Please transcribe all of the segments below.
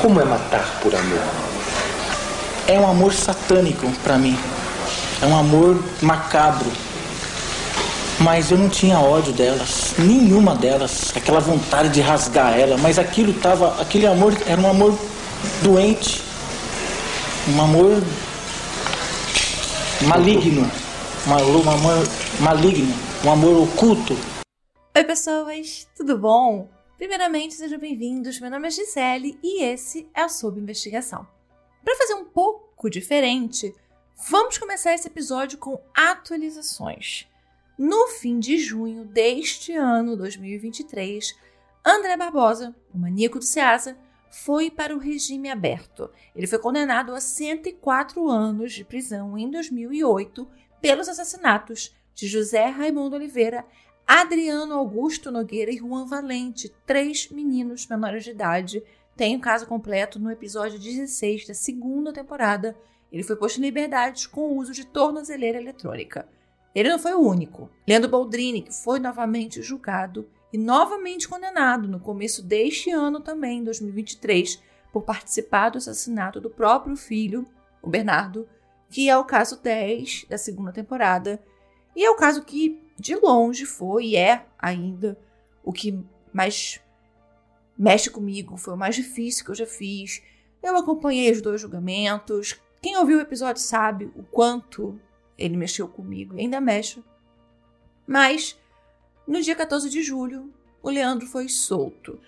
Como é matar por amor? É um amor satânico para mim. É um amor macabro. Mas eu não tinha ódio delas, nenhuma delas, aquela vontade de rasgar ela, mas aquilo tava, aquele amor era um amor doente, um amor maligno, um amor maligno, um amor oculto. Oi pessoas, tudo bom? Primeiramente, sejam bem-vindos. Meu nome é Gisele e esse é o Sob Investigação. Para fazer um pouco diferente, vamos começar esse episódio com atualizações. No fim de junho deste ano 2023, André Barbosa, o maníaco do Ceasa, foi para o regime aberto. Ele foi condenado a 104 anos de prisão em 2008 pelos assassinatos de José Raimundo Oliveira, Adriano Augusto Nogueira e Juan Valente, três meninos menores de idade. Tem o caso completo no episódio 16 da segunda temporada. Ele foi posto em liberdade com o uso de tornozeleira eletrônica. Ele não foi o único. Leandro Boldrini, que foi novamente julgado e novamente condenado no começo deste ano também, 2023, por participar do assassinato do próprio filho, o Bernardo, que é o caso 10 da segunda temporada. E é o caso que de longe foi e é ainda o que mais mexe comigo, foi o mais difícil que eu já fiz. Eu acompanhei os dois julgamentos. Quem ouviu o episódio sabe o quanto ele mexeu comigo ainda mexe. Mas no dia 14 de julho, o Leandro foi solto.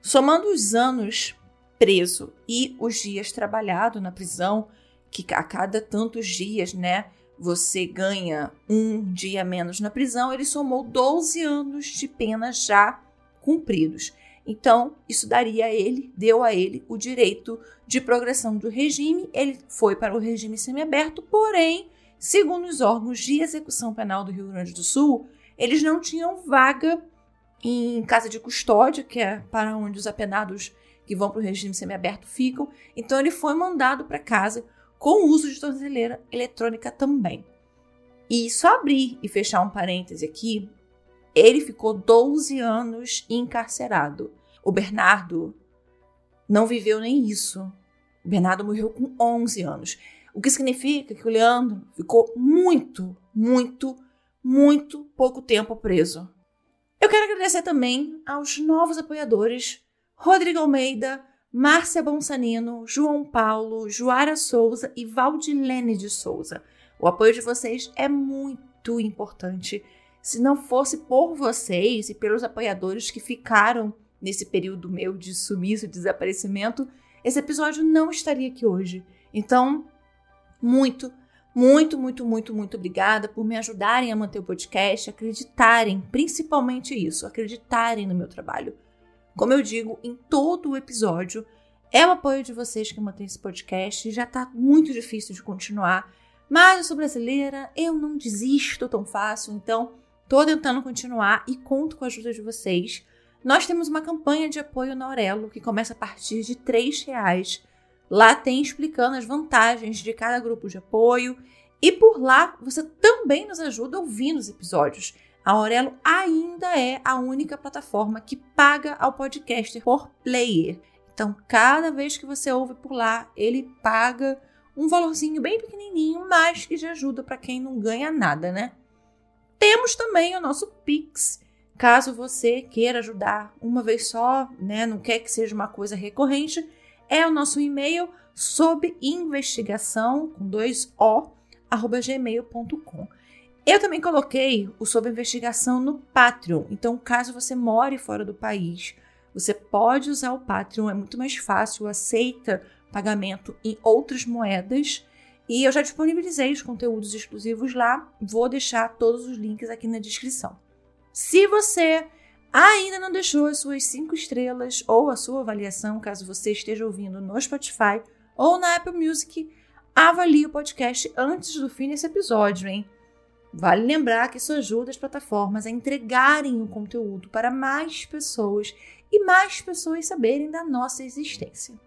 Somando os anos preso e os dias trabalhado na prisão, que a cada tantos dias, né, você ganha um dia menos na prisão, ele somou 12 anos de pena já cumpridos. Então, isso daria a ele, deu a ele o direito de progressão do regime. Ele foi para o regime semiaberto, porém, segundo os órgãos de execução penal do Rio Grande do Sul, eles não tinham vaga em casa de custódia, que é para onde os apenados que vão para o regime semiaberto ficam. Então, ele foi mandado para casa com o uso de tornozeleira eletrônica também. E só abrir e fechar um parêntese aqui, ele ficou 12 anos encarcerado. O Bernardo não viveu nem isso. O Bernardo morreu com 11 anos. O que significa que o Leandro ficou muito, muito, muito pouco tempo preso. Eu quero agradecer também aos novos apoiadores Rodrigo Almeida, Márcia Bonsanino, João Paulo, Joara Souza e Valdilene de Souza. O apoio de vocês é muito importante. Se não fosse por vocês e pelos apoiadores que ficaram nesse período meu de sumiço, de desaparecimento, esse episódio não estaria aqui hoje. Então, muito, muito, muito, muito, muito obrigada por me ajudarem a manter o podcast, acreditarem, principalmente isso, acreditarem no meu trabalho. Como eu digo em todo o episódio, é o apoio de vocês que mantém esse podcast. Já tá muito difícil de continuar, mas eu sou brasileira, eu não desisto tão fácil, então tô tentando continuar e conto com a ajuda de vocês. Nós temos uma campanha de apoio na Aurelo que começa a partir de R$ reais. Lá tem explicando as vantagens de cada grupo de apoio e por lá você também nos ajuda ouvindo os episódios. A Aurelo ainda é a única plataforma que paga ao podcaster por player. Então, cada vez que você ouve por lá, ele paga um valorzinho bem pequenininho, mas que já ajuda para quem não ganha nada, né? Temos também o nosso Pix. Caso você queira ajudar uma vez só, né, não quer que seja uma coisa recorrente, é o nosso e-mail sob investigação com dois o arroba gmail.com. Eu também coloquei o sob investigação no Patreon. Então, caso você more fora do país, você pode usar o Patreon, é muito mais fácil, aceita pagamento em outras moedas. E eu já disponibilizei os conteúdos exclusivos lá. Vou deixar todos os links aqui na descrição. Se você ainda não deixou as suas cinco estrelas ou a sua avaliação, caso você esteja ouvindo no Spotify ou na Apple Music, avalie o podcast antes do fim desse episódio, hein? Vale lembrar que isso ajuda as plataformas a entregarem o conteúdo para mais pessoas e mais pessoas saberem da nossa existência.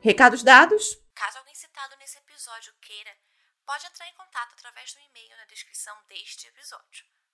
Recados dados? Caso alguém citado nesse episódio queira, pode entrar em contato através do e-mail na descrição deste episódio,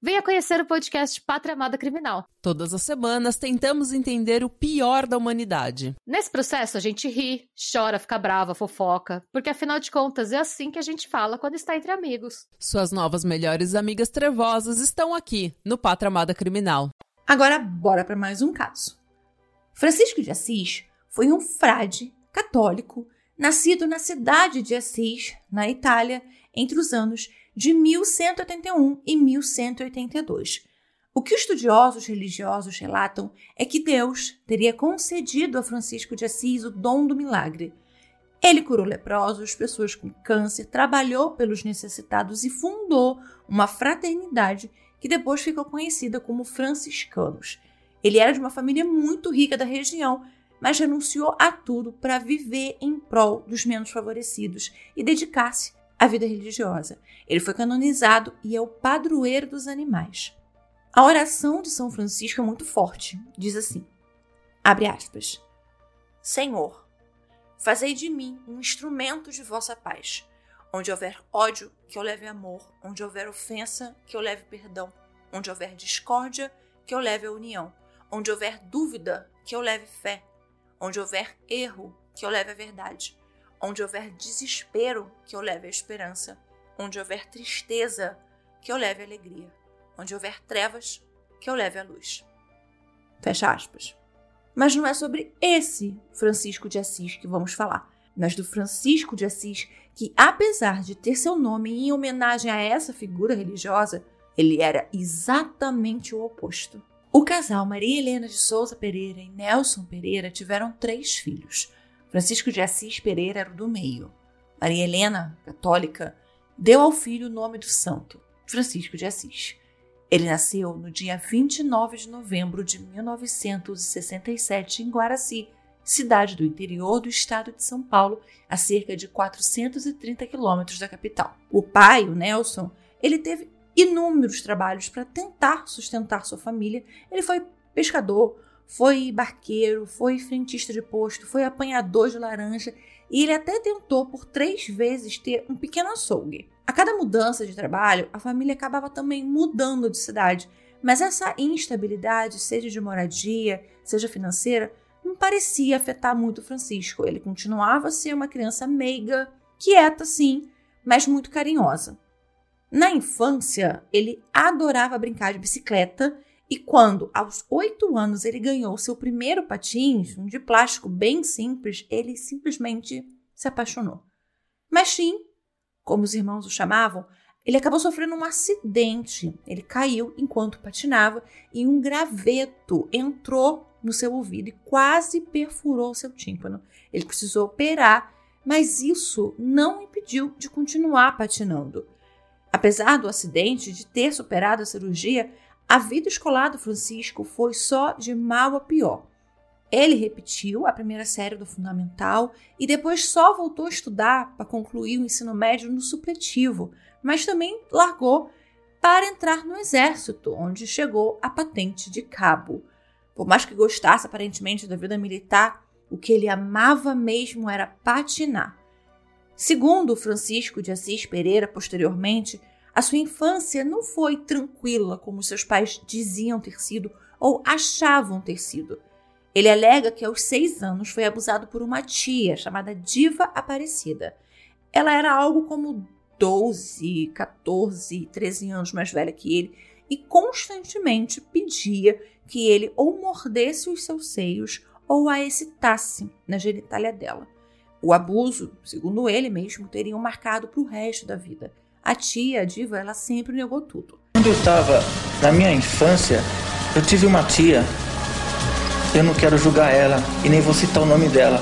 venha conhecer o podcast Pátria Amada Criminal. Todas as semanas tentamos entender o pior da humanidade. Nesse processo a gente ri, chora, fica brava, fofoca, porque afinal de contas é assim que a gente fala quando está entre amigos. Suas novas melhores amigas trevosas estão aqui no Pátria Amada Criminal. Agora, bora para mais um caso. Francisco de Assis foi um frade católico nascido na cidade de Assis, na Itália, entre os anos de 1181 e 1182. O que estudiosos religiosos relatam é que Deus teria concedido a Francisco de Assis o dom do milagre. Ele curou leprosos, pessoas com câncer, trabalhou pelos necessitados e fundou uma fraternidade que depois ficou conhecida como franciscanos. Ele era de uma família muito rica da região, mas renunciou a tudo para viver em prol dos menos favorecidos e dedicar-se à vida religiosa. Ele foi canonizado e é o padroeiro dos animais. A oração de São Francisco é muito forte. Diz assim: abre aspas. Senhor, fazei de mim um instrumento de vossa paz Onde houver ódio, que eu leve amor. Onde houver ofensa, que eu leve perdão. Onde houver discórdia, que eu leve a união. Onde houver dúvida, que eu leve fé. Onde houver erro, que eu leve a verdade. Onde houver desespero, que eu leve a esperança. Onde houver tristeza, que eu leve a alegria. Onde houver trevas, que eu leve a luz. Fecha aspas. Mas não é sobre esse Francisco de Assis que vamos falar mas do Francisco de Assis, que, apesar de ter seu nome em homenagem a essa figura religiosa, ele era exatamente o oposto. O casal Maria Helena de Souza Pereira e Nelson Pereira tiveram três filhos. Francisco de Assis Pereira era o do meio. Maria Helena, católica, deu ao filho o nome do santo, Francisco de Assis. Ele nasceu no dia 29 de novembro de 1967 em Guaraci, cidade do interior do estado de São Paulo, a cerca de 430 quilômetros da capital. O pai, o Nelson, ele teve inúmeros trabalhos para tentar sustentar sua família. Ele foi pescador, foi barqueiro, foi frentista de posto, foi apanhador de laranja e ele até tentou por três vezes ter um pequeno açougue. A cada mudança de trabalho, a família acabava também mudando de cidade, mas essa instabilidade, seja de moradia, seja financeira, não parecia afetar muito Francisco. Ele continuava a ser uma criança meiga, quieta sim, mas muito carinhosa. Na infância, ele adorava brincar de bicicleta e quando, aos oito anos, ele ganhou seu primeiro patins, um de plástico bem simples, ele simplesmente se apaixonou. Mas sim, como os irmãos o chamavam, ele acabou sofrendo um acidente. Ele caiu enquanto patinava e um graveto entrou no seu ouvido e quase perfurou seu tímpano. Ele precisou operar, mas isso não impediu de continuar patinando. Apesar do acidente, de ter superado a cirurgia, a vida escolar do Francisco foi só de mal a pior. Ele repetiu a primeira série do fundamental e depois só voltou a estudar para concluir o ensino médio no supletivo, mas também largou para entrar no exército, onde chegou a patente de cabo. Por mais que gostasse aparentemente da vida militar, o que ele amava mesmo era patinar. Segundo Francisco de Assis Pereira, posteriormente, a sua infância não foi tranquila como seus pais diziam ter sido ou achavam ter sido. Ele alega que aos seis anos foi abusado por uma tia chamada Diva Aparecida. Ela era algo como 12, 14, 13 anos mais velha que ele e constantemente pedia que ele ou mordesse os seus seios ou a excitasse na genitália dela. O abuso, segundo ele mesmo, teria marcado para o resto da vida. A tia, a diva, ela sempre negou tudo. Quando eu estava na minha infância, eu tive uma tia, eu não quero julgar ela e nem vou citar o nome dela.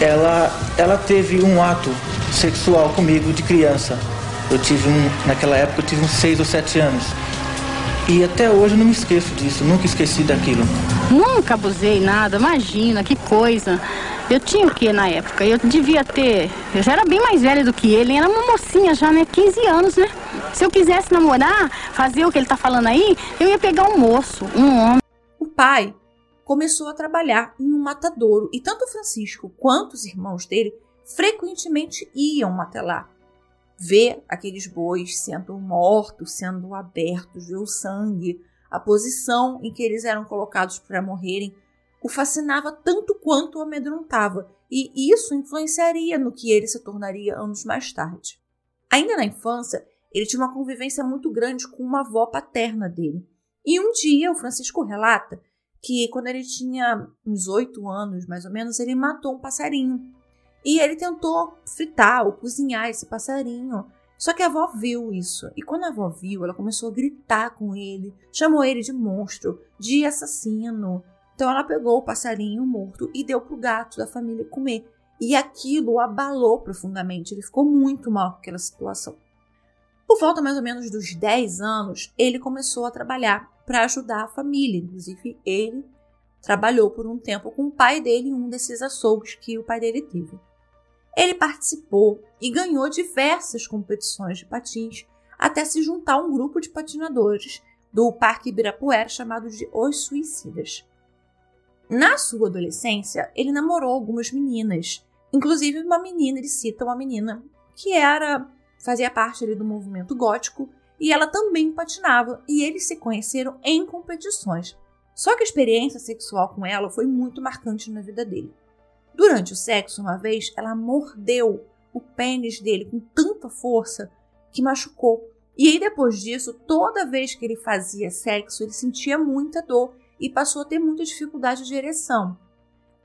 Ela, ela teve um ato sexual comigo de criança. Eu tive um, naquela época eu tive uns 6 ou 7 anos. E até hoje eu não me esqueço disso, nunca esqueci daquilo. Nunca abusei nada, imagina, que coisa. Eu tinha o que na época? Eu devia ter. Eu já era bem mais velha do que ele, era uma mocinha já, né? 15 anos, né? Se eu quisesse namorar, fazer o que ele tá falando aí, eu ia pegar um moço, um homem. O pai começou a trabalhar em um matadouro e tanto Francisco quanto os irmãos dele frequentemente iam até lá ver aqueles bois sendo mortos, sendo abertos, ver o sangue, a posição em que eles eram colocados para morrerem, o fascinava tanto quanto o amedrontava, e isso influenciaria no que ele se tornaria anos mais tarde. Ainda na infância, ele tinha uma convivência muito grande com uma avó paterna dele. E um dia, o Francisco relata que quando ele tinha uns oito anos, mais ou menos, ele matou um passarinho. E ele tentou fritar ou cozinhar esse passarinho. Só que a avó viu isso. E quando a avó viu, ela começou a gritar com ele, chamou ele de monstro, de assassino. Então ela pegou o passarinho morto e deu pro gato da família comer. E aquilo o abalou profundamente. Ele ficou muito mal com aquela situação. Por volta mais ou menos dos 10 anos, ele começou a trabalhar para ajudar a família. Inclusive, ele trabalhou por um tempo com o pai dele em um desses açougues que o pai dele teve. Ele participou e ganhou diversas competições de patins até se juntar a um grupo de patinadores do Parque Ibirapuera chamado de Os Suicidas. Na sua adolescência, ele namorou algumas meninas, inclusive uma menina, ele cita uma menina que era fazia parte ali do movimento gótico e ela também patinava e eles se conheceram em competições. Só que a experiência sexual com ela foi muito marcante na vida dele. Durante o sexo, uma vez, ela mordeu o pênis dele com tanta força que machucou. E aí, depois disso, toda vez que ele fazia sexo, ele sentia muita dor e passou a ter muita dificuldade de ereção.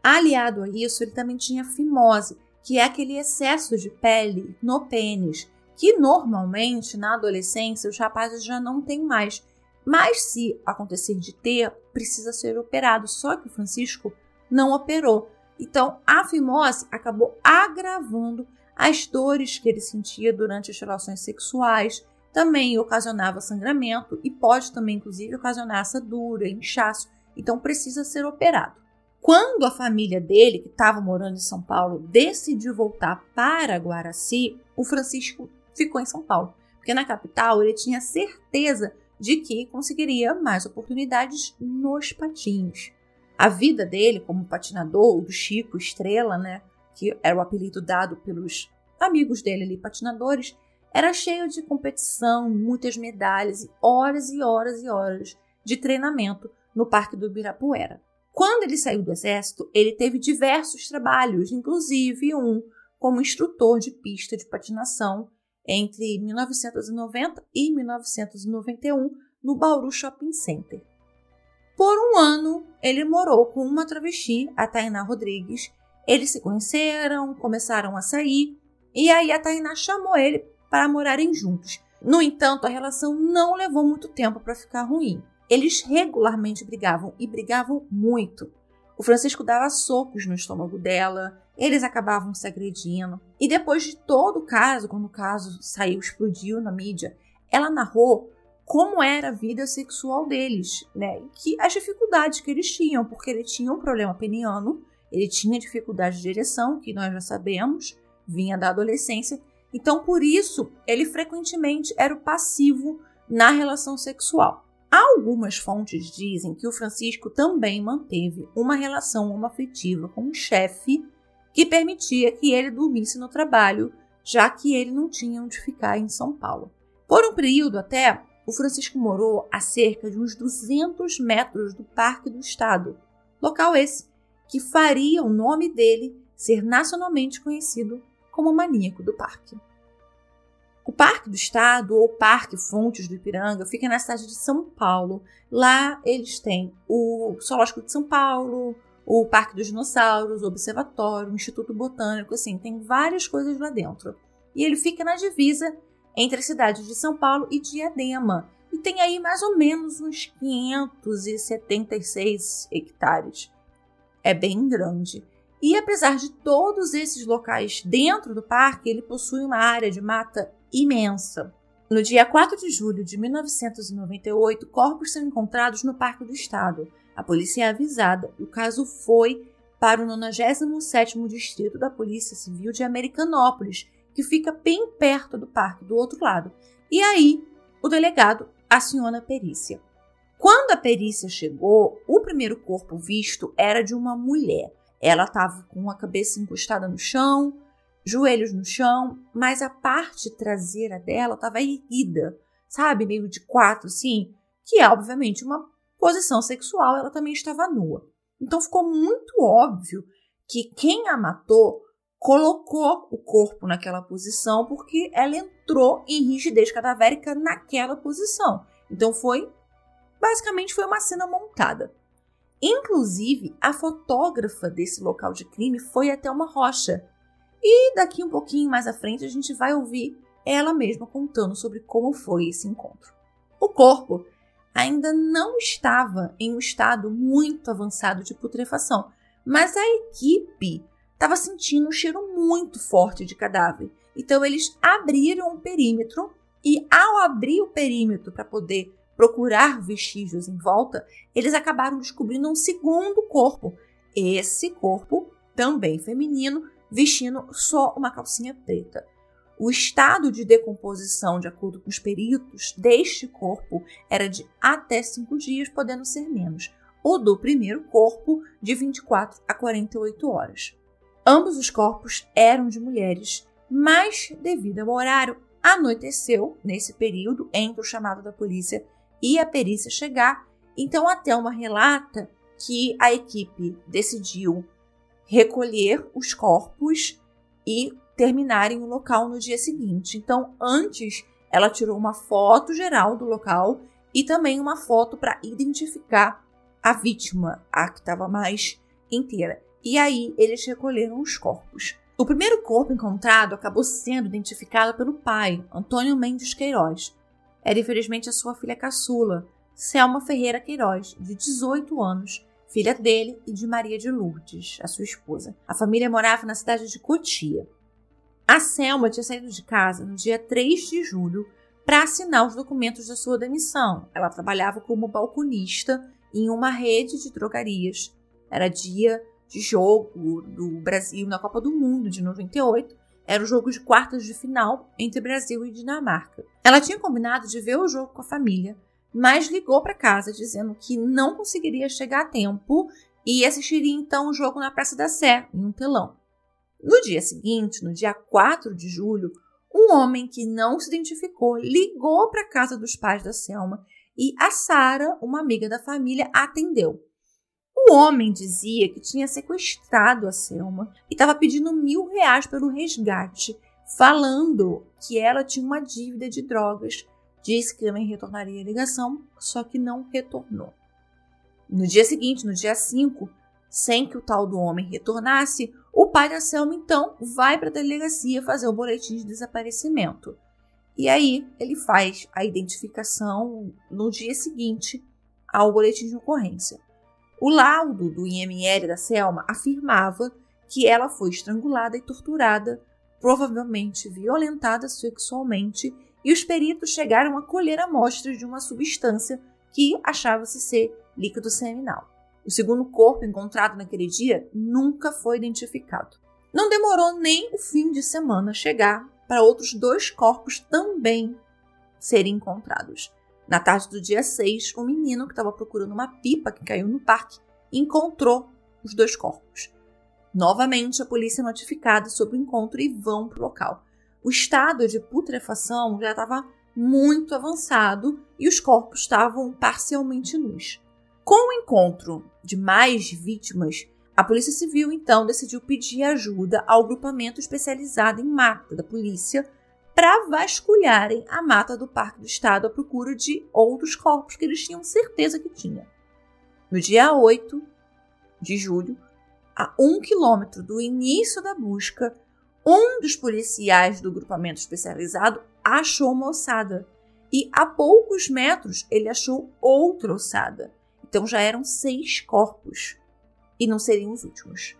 Aliado a isso, ele também tinha fimose, que é aquele excesso de pele no pênis, que normalmente na adolescência os rapazes já não têm mais. Mas se acontecer de ter, precisa ser operado. Só que o Francisco não operou. Então, a fimose acabou agravando as dores que ele sentia durante as relações sexuais, também ocasionava sangramento e pode também, inclusive, ocasionar assadura, inchaço. Então, precisa ser operado. Quando a família dele, que estava morando em São Paulo, decidiu voltar para Guaraci, o Francisco ficou em São Paulo, porque na capital ele tinha certeza de que conseguiria mais oportunidades nos patins a vida dele como patinador, do Chico Estrela, né, que era o apelido dado pelos amigos dele ali, patinadores, era cheio de competição, muitas medalhas e horas e horas e horas de treinamento no Parque do Ibirapuera. Quando ele saiu do exército, ele teve diversos trabalhos, inclusive um como instrutor de pista de patinação entre 1990 e 1991 no Bauru Shopping Center. Por um ano, ele morou com uma travesti, a Tainá Rodrigues. Eles se conheceram, começaram a sair, e aí a Tainá chamou ele para morarem juntos. No entanto, a relação não levou muito tempo para ficar ruim. Eles regularmente brigavam e brigavam muito. O Francisco dava socos no estômago dela, eles acabavam se agredindo. E depois de todo o caso, quando o caso saiu, explodiu na mídia, ela narrou como era a vida sexual deles, né? E que as dificuldades que eles tinham, porque ele tinha um problema peniano, ele tinha dificuldade de ereção, que nós já sabemos, vinha da adolescência. Então, por isso, ele frequentemente era o passivo na relação sexual. Algumas fontes dizem que o Francisco também manteve uma relação homoafetiva com um chefe que permitia que ele dormisse no trabalho, já que ele não tinha onde ficar em São Paulo. Por um período até, o Francisco morou a cerca de uns 200 metros do Parque do Estado, local esse que faria o nome dele ser nacionalmente conhecido como maníaco do parque. O Parque do Estado, ou Parque Fontes do Ipiranga, fica na cidade de São Paulo. Lá eles têm o Zoológico de São Paulo, o Parque dos Dinossauros, o Observatório, o Instituto Botânico, assim, tem várias coisas lá dentro. E ele fica na divisa entre as cidades de São Paulo e Diadema, e tem aí mais ou menos uns 576 hectares. É bem grande. E apesar de todos esses locais dentro do parque, ele possui uma área de mata imensa. No dia 4 de julho de 1998, corpos são encontrados no Parque do Estado. A polícia é avisada e o caso foi para o 97º Distrito da Polícia Civil de Americanópolis, que fica bem perto do parque, do outro lado. E aí, o delegado aciona a perícia. Quando a perícia chegou, o primeiro corpo visto era de uma mulher. Ela estava com a cabeça encostada no chão, joelhos no chão, mas a parte traseira dela estava erguida, sabe? Meio de quatro, assim, que é obviamente uma posição sexual, ela também estava nua. Então ficou muito óbvio que quem a matou colocou o corpo naquela posição porque ela entrou em rigidez cadavérica naquela posição. Então foi basicamente foi uma cena montada. Inclusive, a fotógrafa desse local de crime foi até uma rocha. E daqui um pouquinho mais à frente a gente vai ouvir ela mesma contando sobre como foi esse encontro. O corpo ainda não estava em um estado muito avançado de putrefação, mas a equipe estava sentindo um cheiro muito forte de cadáver. Então eles abriram o perímetro e ao abrir o perímetro para poder procurar vestígios em volta, eles acabaram descobrindo um segundo corpo. Esse corpo, também feminino, vestindo só uma calcinha preta. O estado de decomposição, de acordo com os peritos, deste corpo era de até 5 dias, podendo ser menos. O do primeiro corpo, de 24 a 48 horas. Ambos os corpos eram de mulheres, mas, devido ao horário, anoiteceu nesse período entre o chamado da polícia e a perícia chegar. Então, a Thelma relata que a equipe decidiu recolher os corpos e terminarem o local no dia seguinte. Então, antes, ela tirou uma foto geral do local e também uma foto para identificar a vítima, a que estava mais inteira. E aí, eles recolheram os corpos. O primeiro corpo encontrado acabou sendo identificado pelo pai, Antônio Mendes Queiroz. Era infelizmente a sua filha caçula, Selma Ferreira Queiroz, de 18 anos, filha dele e de Maria de Lourdes, a sua esposa. A família morava na cidade de Cotia. A Selma tinha saído de casa no dia 3 de julho para assinar os documentos da sua demissão. Ela trabalhava como balconista em uma rede de drogarias. Era dia de jogo do Brasil na Copa do Mundo de 98. Era o jogo de quartas de final entre Brasil e Dinamarca. Ela tinha combinado de ver o jogo com a família, mas ligou para casa dizendo que não conseguiria chegar a tempo e assistiria então o jogo na Praça da Sé, em um telão. No dia seguinte, no dia 4 de julho, um homem que não se identificou ligou para a casa dos pais da Selma e a Sara, uma amiga da família, atendeu. O homem dizia que tinha sequestrado a Selma e estava pedindo mil reais pelo resgate, falando que ela tinha uma dívida de drogas. Disse que também retornaria a ligação, só que não retornou. No dia seguinte, no dia 5, sem que o tal do homem retornasse, o pai da Selma então vai para a delegacia fazer o boletim de desaparecimento. E aí ele faz a identificação no dia seguinte ao boletim de ocorrência. O laudo do IML da Selma afirmava que ela foi estrangulada e torturada, provavelmente violentada sexualmente, e os peritos chegaram a colher amostras de uma substância que achava-se ser líquido seminal. O segundo corpo encontrado naquele dia nunca foi identificado. Não demorou nem o fim de semana chegar para outros dois corpos também serem encontrados. Na tarde do dia 6, um menino que estava procurando uma pipa que caiu no parque encontrou os dois corpos. Novamente, a polícia é notificada sobre o encontro e vão para o local. O estado de putrefação já estava muito avançado e os corpos estavam parcialmente nus. Com o encontro de mais vítimas, a Polícia Civil então decidiu pedir ajuda ao grupamento especializado em mata da polícia para vasculharem a mata do Parque do Estado à procura de outros corpos que eles tinham certeza que tinha. No dia 8 de julho, a um quilômetro do início da busca, um dos policiais do grupamento especializado achou uma ossada e a poucos metros ele achou outra ossada. Então já eram seis corpos e não seriam os últimos.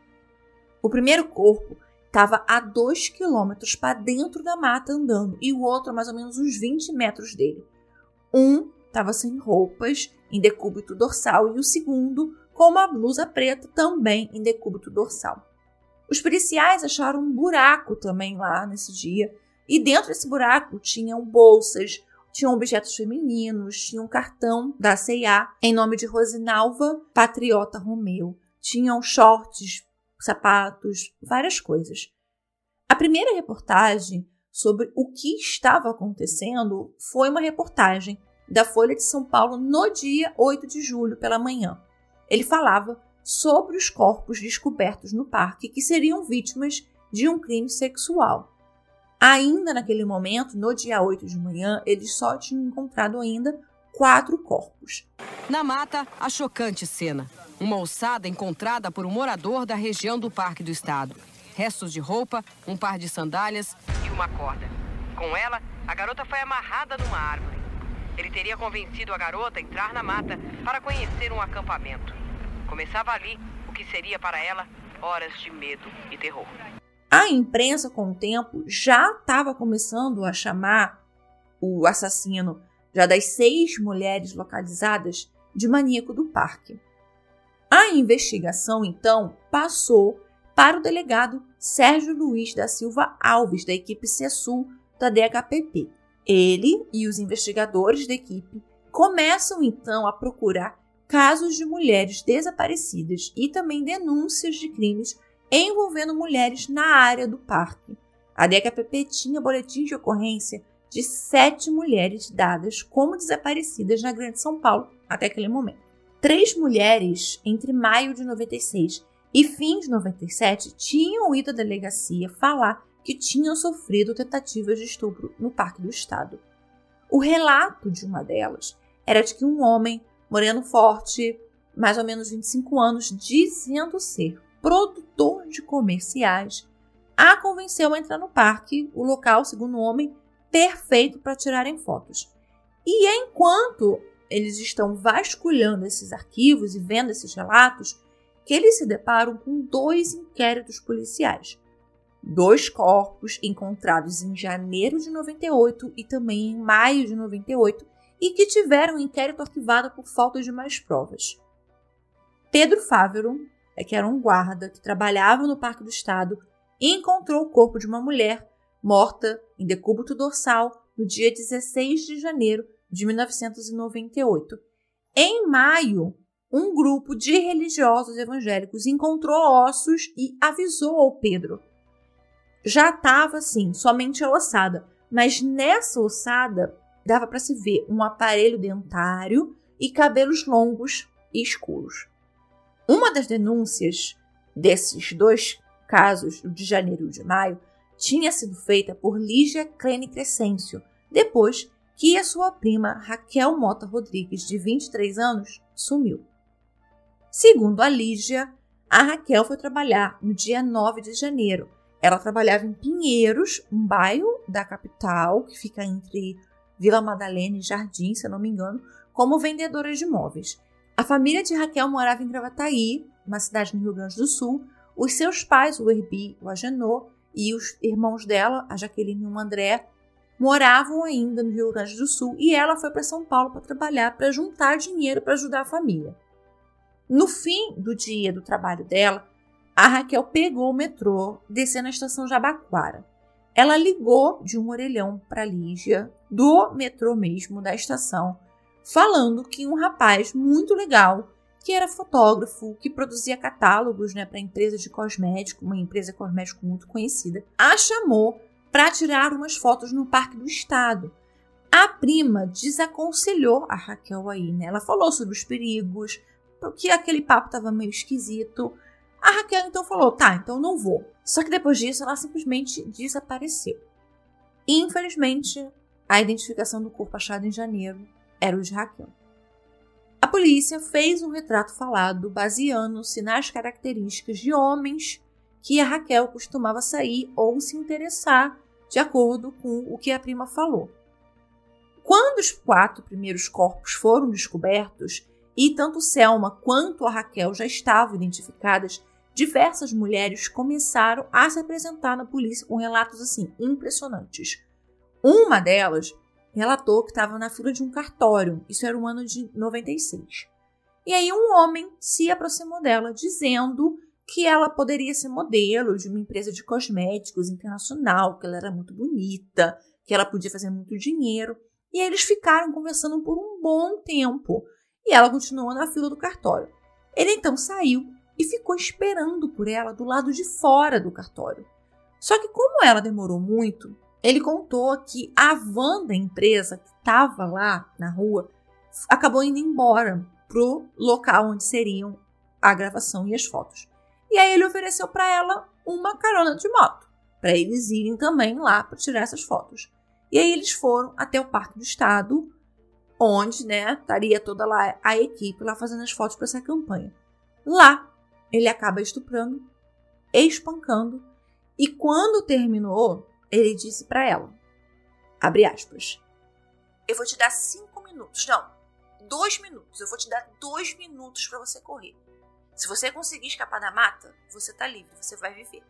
O primeiro corpo estava a dois quilômetros para dentro da mata andando e o outro a mais ou menos uns 20 metros dele. Um estava sem roupas, em decúbito dorsal, e o segundo com uma blusa preta também em decúbito dorsal. Os policiais acharam um buraco também lá nesse dia, e dentro desse buraco tinham bolsas, tinham objetos femininos, tinha um cartão da CIA em nome de Rosinalva Patriota Romeu, tinham shorts, sapatos, várias coisas. A primeira reportagem sobre o que estava acontecendo foi uma reportagem da Folha de São Paulo no dia 8 de julho pela manhã. Ele falava sobre os corpos descobertos no parque que seriam vítimas de um crime sexual. Ainda naquele momento, no dia 8 de manhã, eles só tinham encontrado ainda quatro corpos. Na mata, a chocante cena. Uma ossada encontrada por um morador da região do Parque do Estado. Restos de roupa, um par de sandálias e uma corda. Com ela, a garota foi amarrada numa árvore. Ele teria convencido a garota a entrar na mata para conhecer um acampamento. Começava ali o que seria para ela horas de medo e terror. A imprensa, com o tempo, já estava começando a chamar o assassino já das seis mulheres localizadas de maníaco do parque. A investigação, então, passou para o delegado Sérgio Luiz da Silva Alves, da equipe CESUL da DHPP. Ele e os investigadores da equipe começam então a procurar casos de mulheres desaparecidas e também denúncias de crimes envolvendo mulheres na área do parque. A DHPP tinha boletins de ocorrência de sete mulheres dadas como desaparecidas na Grande São Paulo até aquele momento. Três mulheres, entre maio de 96 e fim de 97, tinham ido à delegacia falar que tinham sofrido tentativas de estupro no Parque do Estado. O relato de uma delas era de que um homem, moreno forte, mais ou menos 25 anos, dizendo ser produtor de comerciais, a convenceu a entrar no parque, o local, segundo o homem, perfeito para tirarem fotos. E enquanto eles estão vasculhando esses arquivos e vendo esses relatos, que eles se deparam com dois inquéritos policiais. Dois corpos encontrados em janeiro de 98 e também em maio de 98 e que tiveram o inquérito arquivado por falta de mais provas. Pedro Fávero, é que era um guarda que trabalhava no Parque do Estado, encontrou o corpo de uma mulher morta em decúbito dorsal no dia 16 de janeiro de 1998. Em maio, um grupo de religiosos evangélicos encontrou ossos e avisou ao Pedro. Já estava assim, somente a ossada, mas nessa ossada dava para se ver um aparelho dentário e cabelos longos e escuros. Uma das denúncias desses dois casos, de janeiro e de maio, tinha sido feita por Lígia Crene Crescêncio, depois que a sua prima Raquel Mota Rodrigues, de 23 anos, sumiu. Segundo a Lígia, a Raquel foi trabalhar no dia 9 de janeiro. Ela trabalhava em Pinheiros, um bairro da capital, que fica entre Vila Madalena e Jardim, se eu não me engano, como vendedora de móveis. A família de Raquel morava em Gravataí, uma cidade no Rio Grande do Sul. Os seus pais, o Herbi, o Agenor, e os irmãos dela, a Jaqueline e o André, moravam ainda no Rio Grande do Sul e ela foi para São Paulo para trabalhar, para juntar dinheiro para ajudar a família. No fim do dia do trabalho dela, a Raquel pegou o metrô, descendo na estação Jabaquara. Ela ligou de um orelhão para Lígia, do metrô mesmo, da estação, falando que um rapaz muito legal, que era fotógrafo, que produzia catálogos né, para empresas de cosmético, uma empresa cosmético muito conhecida, a chamou para tirar umas fotos no Parque do Estado. A prima desaconselhou a Raquel aí, né? Ela falou sobre os perigos, porque aquele papo estava meio esquisito. A Raquel então falou: tá, então não vou. Só que depois disso ela simplesmente desapareceu. Infelizmente, a identificação do corpo achado em janeiro era o de Raquel. A polícia fez um retrato falado baseando-se nas características de homens que a Raquel costumava sair ou se interessar, de acordo com o que a prima falou. Quando os quatro primeiros corpos foram descobertos, e tanto Selma quanto a Raquel já estavam identificadas, diversas mulheres começaram a se apresentar na polícia com relatos assim impressionantes. Uma delas relatou que estava na fila de um cartório, isso era o ano de 96. E aí um homem se aproximou dela dizendo que ela poderia ser modelo de uma empresa de cosméticos internacional, que ela era muito bonita, que ela podia fazer muito dinheiro. E aí eles ficaram conversando por um bom tempo. E ela continuou na fila do cartório. Ele então saiu e ficou esperando por ela do lado de fora do cartório. Só que como ela demorou muito, ele contou que a van da empresa que estava lá na rua acabou indo embora pro local onde seriam a gravação e as fotos. E aí ele ofereceu para ela uma carona de moto, para eles irem também lá para tirar essas fotos. E aí eles foram até o Parque do Estado, onde, né, estaria toda lá a equipe lá fazendo as fotos para essa campanha. Lá, ele acaba estuprando, espancando, e quando terminou, ele disse para ela, abre aspas, eu vou te dar cinco minutos, não, dois minutos, eu vou te dar dois minutos para você correr. Se você conseguir escapar da mata, você tá livre, você vai viver.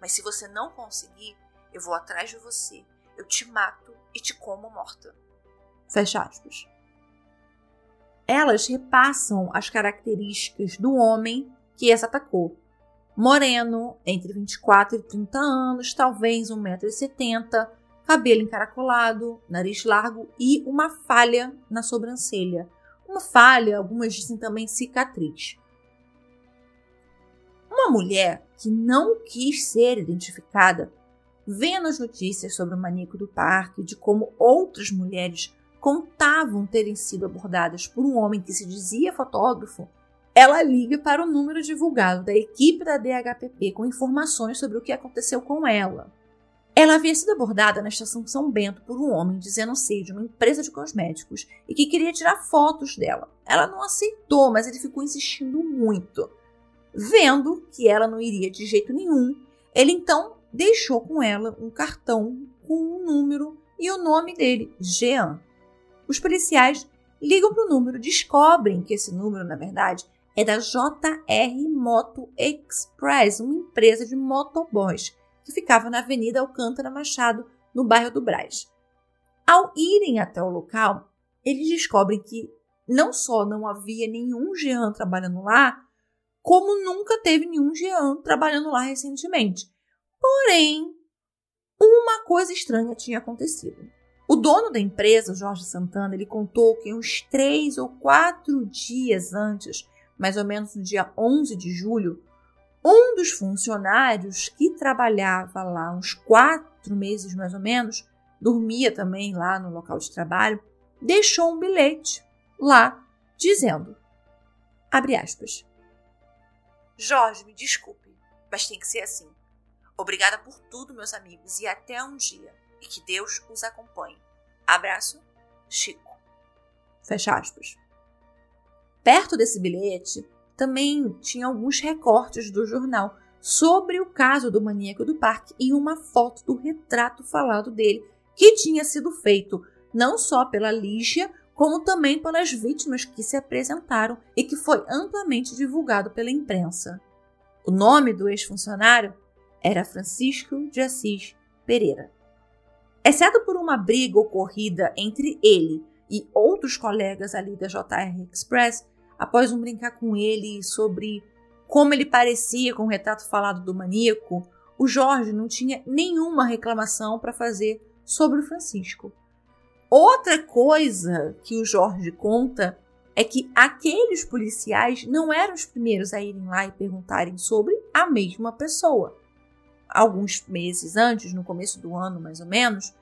Mas se você não conseguir, eu vou atrás de você, eu te mato e te como morta. Fecha aspas. Elas repassam as características do homem que as atacou. Moreno, entre 24 e 30 anos, talvez 1,70m, cabelo encaracolado, nariz largo e uma falha na sobrancelha. Uma falha, algumas dizem também cicatriz. Uma mulher que não quis ser identificada, vendo as notícias sobre o maníaco do parque, de como outras mulheres contavam terem sido abordadas por um homem que se dizia fotógrafo, ela liga para o número divulgado da equipe da DHPP com informações sobre o que aconteceu com ela. Ela havia sido abordada na estação São Bento por um homem dizendo ser de uma empresa de cosméticos e que queria tirar fotos dela. Ela não aceitou, mas ele ficou insistindo muito. Vendo que ela não iria de jeito nenhum, ele então deixou com ela um cartão com um número e o nome dele, Jean. Os policiais ligam para o número, descobrem que esse número, na verdade, é da JR Moto Express, uma empresa de motoboys que ficava na Avenida Alcântara Machado, no bairro do Brás. Ao irem até o local, eles descobrem que não só não havia nenhum Jean trabalhando lá, como nunca teve nenhum Jean trabalhando lá recentemente. Porém, uma coisa estranha tinha acontecido. O dono da empresa, Jorge Santana, ele contou que uns três ou quatro dias antes, mais ou menos no dia 11 de julho, um dos funcionários que trabalhava lá uns quatro meses mais ou menos, dormia também lá no local de trabalho, deixou um bilhete lá dizendo, abre aspas, Jorge, me desculpe, mas tem que ser assim. Obrigada por tudo, meus amigos, e até um dia. E que Deus os acompanhe. Abraço, Chico. Fecha aspas. Perto desse bilhete também tinha alguns recortes do jornal sobre o caso do maníaco do parque e uma foto do retrato falado dele, que tinha sido feito não só pela Lígia, como também pelas vítimas que se apresentaram e que foi amplamente divulgado pela imprensa. O nome do ex-funcionário era Francisco de Assis Pereira. Exceto por uma briga ocorrida entre ele e outros colegas ali da JR Express, após um brincar com ele sobre como ele parecia com o retrato falado do maníaco, o Jorge não tinha nenhuma reclamação para fazer sobre o Francisco. Outra coisa que o Jorge conta é que aqueles policiais não eram os primeiros a irem lá e perguntarem sobre a mesma pessoa. Alguns meses antes, no começo do ano mais ou menos,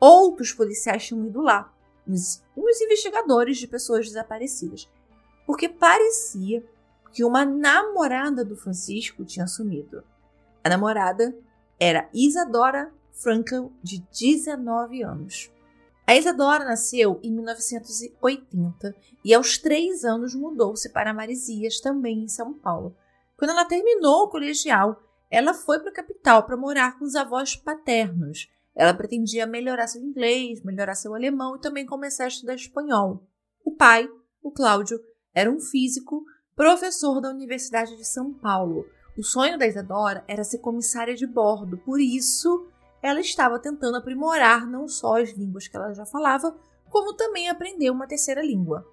outros policiais tinham ido lá, uns, uns investigadores de pessoas desaparecidas, porque parecia que uma namorada do Francisco tinha sumido. A namorada era Isadora Frankel, de 19 anos. A Isadora nasceu em 1980 e aos três anos mudou-se para Marizias, também em São Paulo. Quando ela terminou o colegial, ela foi para a capital para morar com os avós paternos. Ela pretendia melhorar seu inglês, melhorar seu alemão e também começar a estudar espanhol. O pai, o Cláudio, era um físico, professor da Universidade de São Paulo. O sonho da Isadora era ser comissária de bordo, por isso ela estava tentando aprimorar não só as línguas que ela já falava, como também aprender uma terceira língua.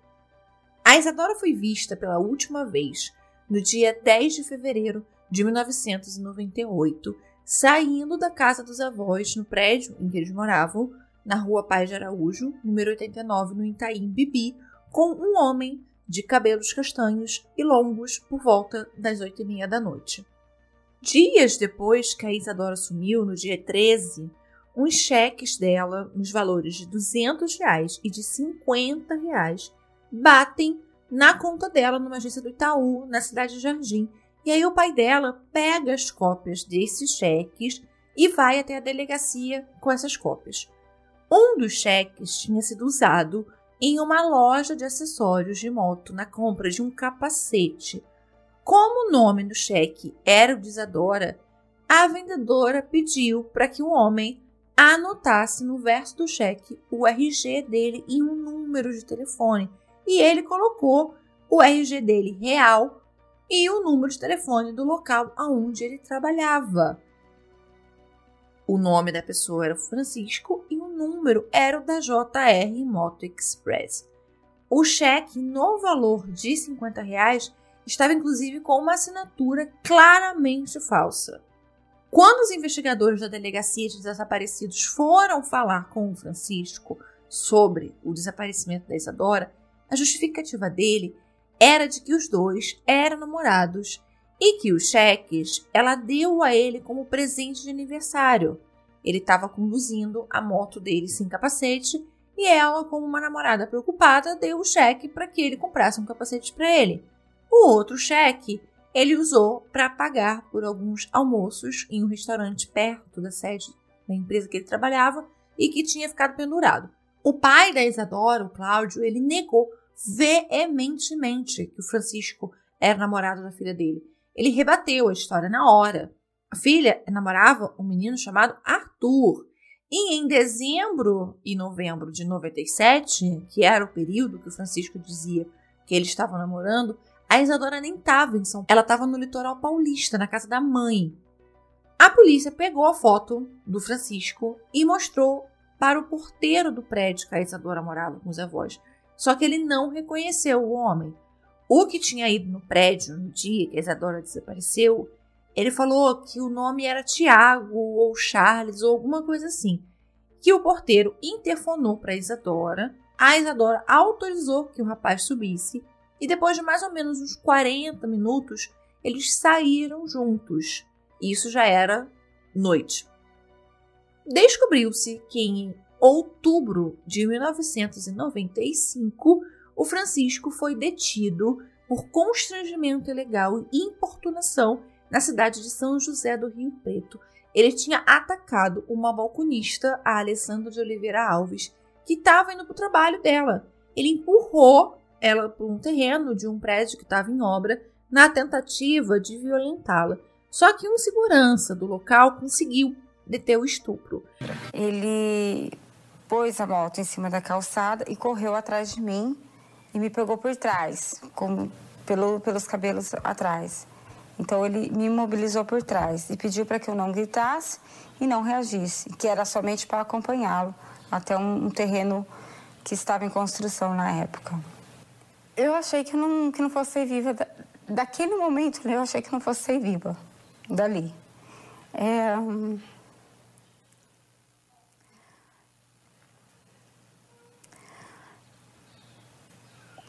A Isadora foi vista pela última vez no dia 10 de fevereiro de 1998, saindo da casa dos avós no prédio em que eles moravam, na rua Paz de Araújo, número 89, no Itaim Bibi, com um homem de cabelos castanhos e longos por volta das oito e meia da noite. Dias depois que a Isadora sumiu, no dia 13, uns cheques dela, nos valores de 200 reais e de 50 reais, batem na conta dela numa agência do Itaú, na cidade de Jardim. E aí o pai dela pega as cópias desses cheques e vai até a delegacia com essas cópias. Um dos cheques tinha sido usado em uma loja de acessórios de moto na compra de um capacete. Como o nome do cheque era o de Isadora, a vendedora pediu para que o homem anotasse no verso do cheque o RG dele e um número de telefone. E ele colocou o RG dele real e o número de telefone do local aonde ele trabalhava. O nome da pessoa era Francisco e o número era o da JR Moto Express. O cheque no valor de 50 reais estava inclusive com uma assinatura claramente falsa. Quando os investigadores da delegacia de desaparecidos foram falar com o Francisco sobre o desaparecimento da Isadora, a justificativa dele era de que os dois eram namorados e que os cheques ela deu a ele como presente de aniversário. Ele estava conduzindo a moto dele sem capacete e ela, como uma namorada preocupada, deu o cheque para que ele comprasse um capacete para ele. O outro cheque ele usou para pagar por alguns almoços em um restaurante perto da sede da empresa que ele trabalhava e que tinha ficado pendurado. O pai da Isadora, o Cláudio, ele negou veementemente que o Francisco era namorado da filha dele. Ele rebateu a história na hora. A filha namorava um menino chamado Arthur. E em dezembro e novembro de 97, que era o período que o Francisco dizia que eles estavam namorando, a Isadora nem estava em São Paulo. Ela estava no litoral paulista, na casa da mãe. A polícia pegou a foto do Francisco e mostrou para o porteiro do prédio que a Isadora morava com os avós. Só que ele não reconheceu o homem. O que tinha ido no prédio no dia que a Isadora desapareceu, ele falou que o nome era Tiago ou Charles ou alguma coisa assim. Que o porteiro interfonou para Isadora, a Isadora autorizou que o rapaz subisse e depois de mais ou menos uns 40 minutos, eles saíram juntos. Isso já era noite. Descobriu-se que em outubro de 1995, o Francisco foi detido por constrangimento ilegal e importunação na cidade de São José do Rio Preto. Ele tinha atacado uma balconista, a Alessandra de Oliveira Alves, que estava indo para o trabalho dela. Ele empurrou ela para um terreno de um prédio que estava em obra na tentativa de violentá-la. Só que um segurança do local conseguiu deter o estupro. Ele pôs a moto em cima da calçada e correu atrás de mim e me pegou por trás, com, pelo, pelos cabelos atrás. Então ele me imobilizou por trás e pediu para que eu não gritasse e não reagisse, que era somente para acompanhá-lo até um, um, terreno que estava em construção na época. Eu achei que não, que não fosse ser viva. Da, daquele momento, eu achei que não fosse ser viva dali. É,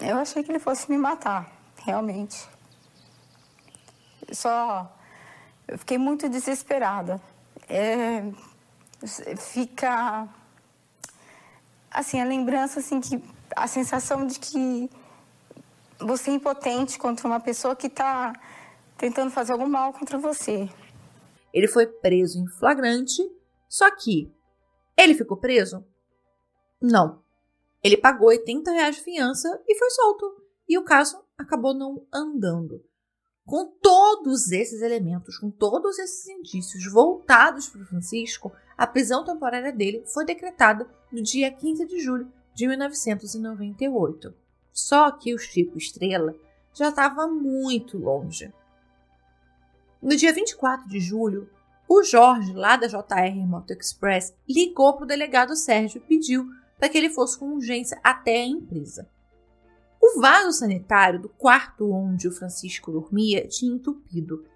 Eu achei que ele fosse me matar, realmente. Só. Eu fiquei muito desesperada. É, fica. Assim, a lembrança, assim, que. A sensação de que você é impotente contra uma pessoa que está tentando fazer algum mal contra você. Ele foi preso em flagrante, só que ele ficou preso? Não. Ele pagou 80 reais de fiança e foi solto. E o caso acabou não andando. Com todos esses elementos, com todos esses indícios voltados para Francisco, a prisão temporária dele foi decretada no dia 15 de julho de 1998. Só que o Chico Estrela já estava muito longe. No dia 24 de julho, o Jorge, lá da JR Moto Express, ligou para o delegado Sérgio e pediu para que ele fosse com urgência até a empresa. O vaso sanitário do quarto onde o Francisco dormia tinha entupido.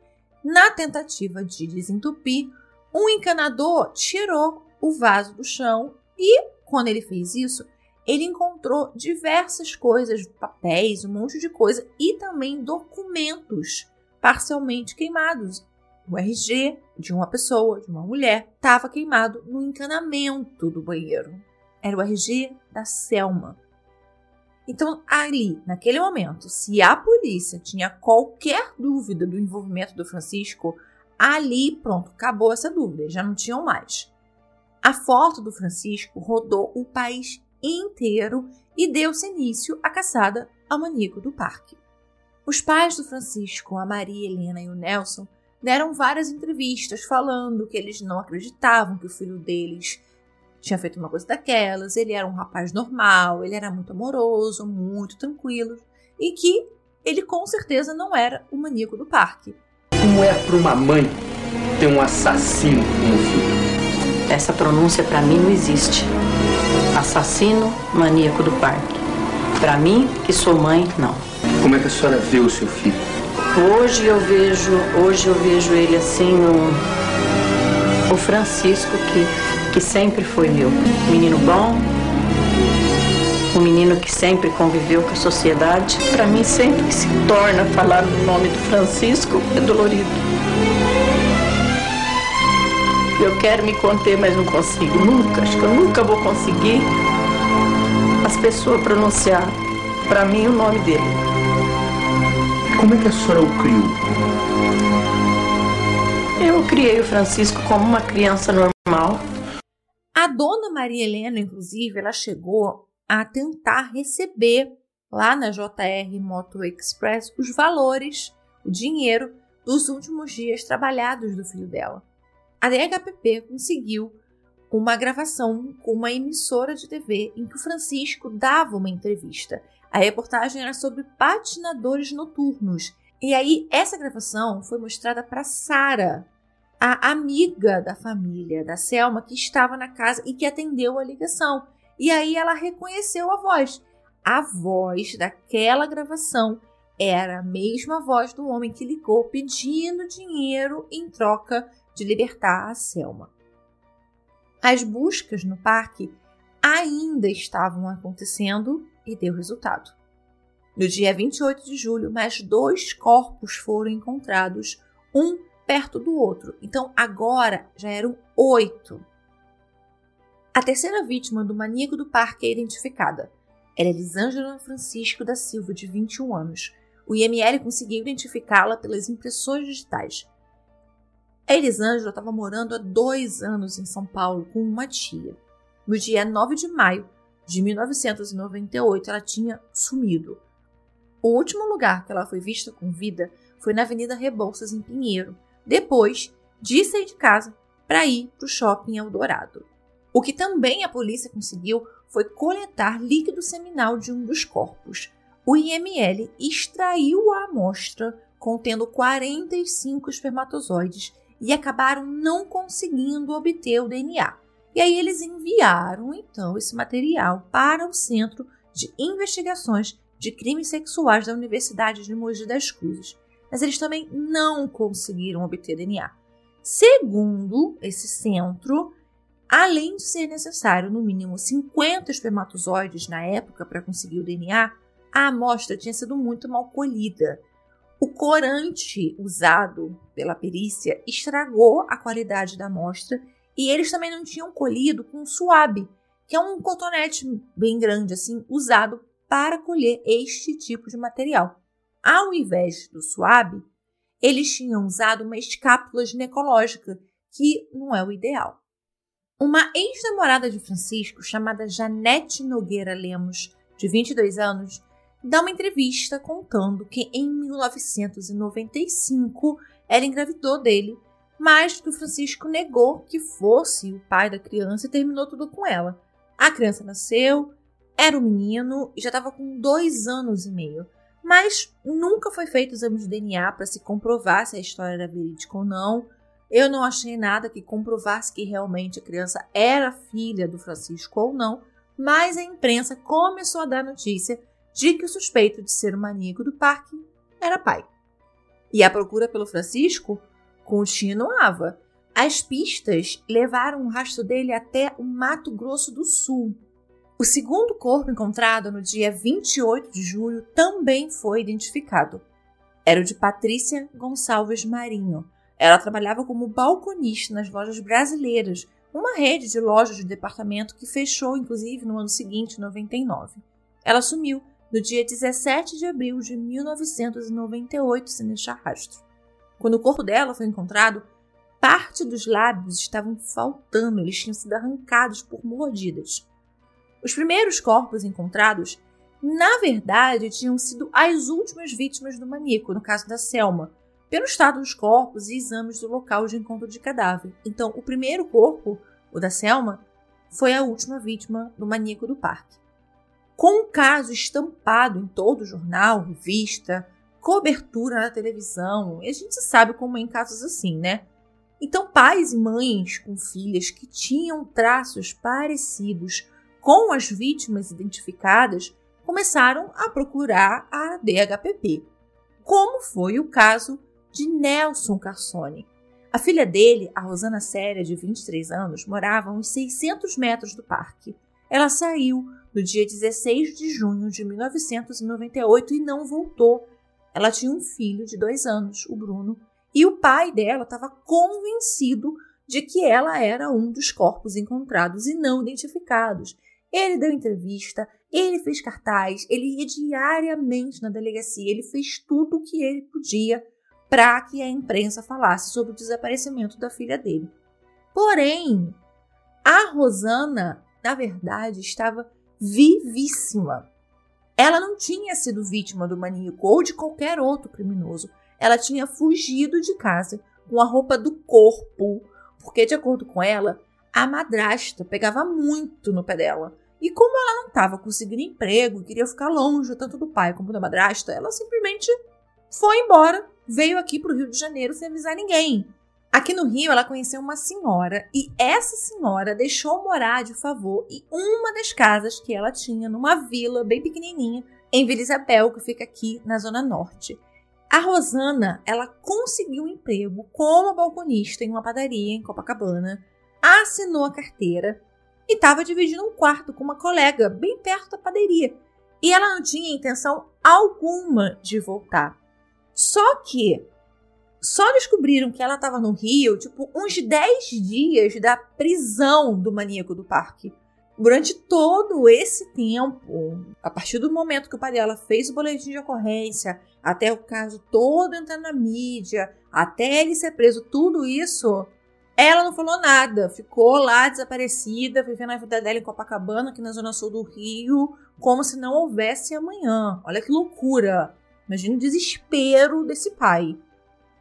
Na tentativa de desentupir, um encanador tirou o vaso do chão e, quando ele fez isso, ele encontrou diversas coisas, papéis, um monte de coisa e também documentos parcialmente queimados. O RG de uma pessoa, de uma mulher, estava queimado no encanamento do banheiro. Era o RG da Selma. Então, ali, naquele momento, se a polícia tinha qualquer dúvida do envolvimento do Francisco, ali, pronto, acabou essa dúvida, já não tinham mais. A foto do Francisco rodou o país inteiro e deu-se início à caçada ao maníaco do parque. Os pais do Francisco, a Maria Helena e o Nelson, deram várias entrevistas falando que eles não acreditavam que o filho deles tinha feito uma coisa daquelas, ele era um rapaz normal, ele era muito amoroso, muito tranquilo e que ele com certeza não era o maníaco do parque. Como é para uma mãe ter um assassino como filho? Essa pronúncia para mim não existe. Assassino, maníaco do parque. Para mim, que sou mãe, não. Como é que a senhora vê o seu filho? Hoje eu vejo, hoje eu vejo ele assim, um, o Francisco que, que sempre foi meu. Menino bom, um menino que sempre conviveu com a sociedade. Para mim, sempre que se torna falar no nome do Francisco, é dolorido. Eu quero me conter, mas não consigo. Nunca, acho que eu nunca vou conseguir as pessoas pronunciar para mim o nome dele. Como é que a senhora o criou? Eu criei o Francisco como uma criança normal. A dona Maria Helena, inclusive, ela chegou a tentar receber lá na JR Moto Express os valores, o dinheiro dos últimos dias trabalhados do filho dela. A DHPP conseguiu uma gravação com uma emissora de TV em que o Francisco dava uma entrevista. A reportagem era sobre patinadores noturnos. E aí, essa gravação foi mostrada para Sara, a amiga da família da Selma que estava na casa e que atendeu a ligação. E aí ela reconheceu a voz. A voz daquela gravação era a mesma voz do homem que ligou pedindo dinheiro em troca de libertar a Selma. As buscas no parque ainda estavam acontecendo e deu resultado. No dia 28 de julho, mais dois corpos foram encontrados, um perto do outro. Então agora já eram oito. A terceira vítima do maníaco do parque é identificada. Ela é Elisângela Francisco da Silva, de 21 anos. O IML conseguiu identificá-la pelas impressões digitais. Elisângela estava morando há dois anos em São Paulo com uma tia. No dia 9 de maio de 1998, ela tinha sumido. O último lugar que ela foi vista com vida foi na Avenida Rebouças, em Pinheiro, depois de sair de casa para ir para o shopping Eldorado. O que também a polícia conseguiu foi coletar líquido seminal de um dos corpos. O IML extraiu a amostra contendo 45 espermatozoides e acabaram não conseguindo obter o DNA. E aí eles enviaram então esse material para o Centro de Investigações de Crimes Sexuais da Universidade de Mogi das Cruzes. Mas eles também não conseguiram obter DNA. Segundo esse centro, Além de ser necessário no mínimo 50 espermatozoides na época para conseguir o DNA, a amostra tinha sido muito mal colhida. O corante usado pela perícia estragou a qualidade da amostra e eles também não tinham colhido com suave, que é um cotonete bem grande assim, usado para colher este tipo de material. Ao invés do suave, eles tinham usado uma escápula ginecológica, que não é o ideal. Uma ex-namorada de Francisco, chamada Janete Nogueira Lemos, de 22 anos, dá uma entrevista contando que em 1995 ela engravidou dele, mas que o Francisco negou que fosse o pai da criança e terminou tudo com ela. A criança nasceu, era um menino e já estava com dois anos e meio, mas nunca foi feito exame de DNA para se comprovar se a história era verídica ou não. Eu não achei nada que comprovasse que realmente a criança era filha do Francisco ou não, mas a imprensa começou a dar notícia de que o suspeito de ser o maníaco do parque era pai. E a procura pelo Francisco continuava. As pistas levaram o rastro dele até o Mato Grosso do Sul. O segundo corpo encontrado no dia 28 de julho também foi identificado. Era o de Patrícia Gonçalves Marinho. Ela trabalhava como balconista nas lojas brasileiras, uma rede de lojas de departamento que fechou, inclusive, no ano seguinte, 99. Ela sumiu no dia 17 de abril de 1998, sem deixar rastro. Quando o corpo dela foi encontrado, parte dos lábios estavam faltando, eles tinham sido arrancados por mordidas. Os primeiros corpos encontrados, na verdade, tinham sido as últimas vítimas do maníaco, no caso da Selma, pelo estado dos corpos e exames do local de encontro de cadáver. Então, o primeiro corpo, o da Selma, foi a última vítima do maníaco do parque com o caso estampado em todo jornal, revista, cobertura na televisão. E a gente sabe como é em casos assim, né? Então, pais e mães com filhas que tinham traços parecidos com as vítimas identificadas começaram a procurar a DHPP, como foi o caso de Nelson Carsoni. A filha dele, a Rosana Séria, de 23 anos, morava a uns 600 metros do parque. Ela saiu no dia 16 de junho de 1998 e não voltou. Ela tinha um filho de dois anos, o Bruno, e o pai dela estava convencido de que ela era um dos corpos encontrados e não identificados. Ele deu entrevista, ele fez cartaz, ele ia diariamente na delegacia, ele fez tudo o que ele podia para que a imprensa falasse sobre o desaparecimento da filha dele. Porém, a Rosana, na verdade, estava vivíssima. Ela não tinha sido vítima do maníaco ou de qualquer outro criminoso. Ela tinha fugido de casa com a roupa do corpo, porque, de acordo com ela, a madrasta pegava muito no pé dela. E como ela não estava conseguindo emprego queria ficar longe tanto do pai como da madrasta, ela simplesmente foi embora, veio aqui para o Rio de Janeiro sem avisar ninguém. Aqui no Rio, ela conheceu uma senhora e essa senhora deixou morar de favor em uma das casas que ela tinha numa vila bem pequenininha em Vila Isabel, que fica aqui na Zona Norte. A Rosana, ela conseguiu um emprego como balconista em uma padaria em Copacabana, assinou a carteira e estava dividindo um quarto com uma colega bem perto da padaria. E ela não tinha intenção alguma de voltar. Só que só descobriram que ela estava no Rio, tipo, uns 10 dias da prisão do maníaco do parque. Durante todo esse tempo, a partir do momento que o pai dela fez o boletim de ocorrência, até o caso todo entrar na mídia, até ele ser preso, tudo isso, ela não falou nada. Ficou lá desaparecida, vivendo a vida dela em Copacabana, aqui na zona sul do Rio, como se não houvesse amanhã. Olha que loucura! Imagina o desespero desse pai.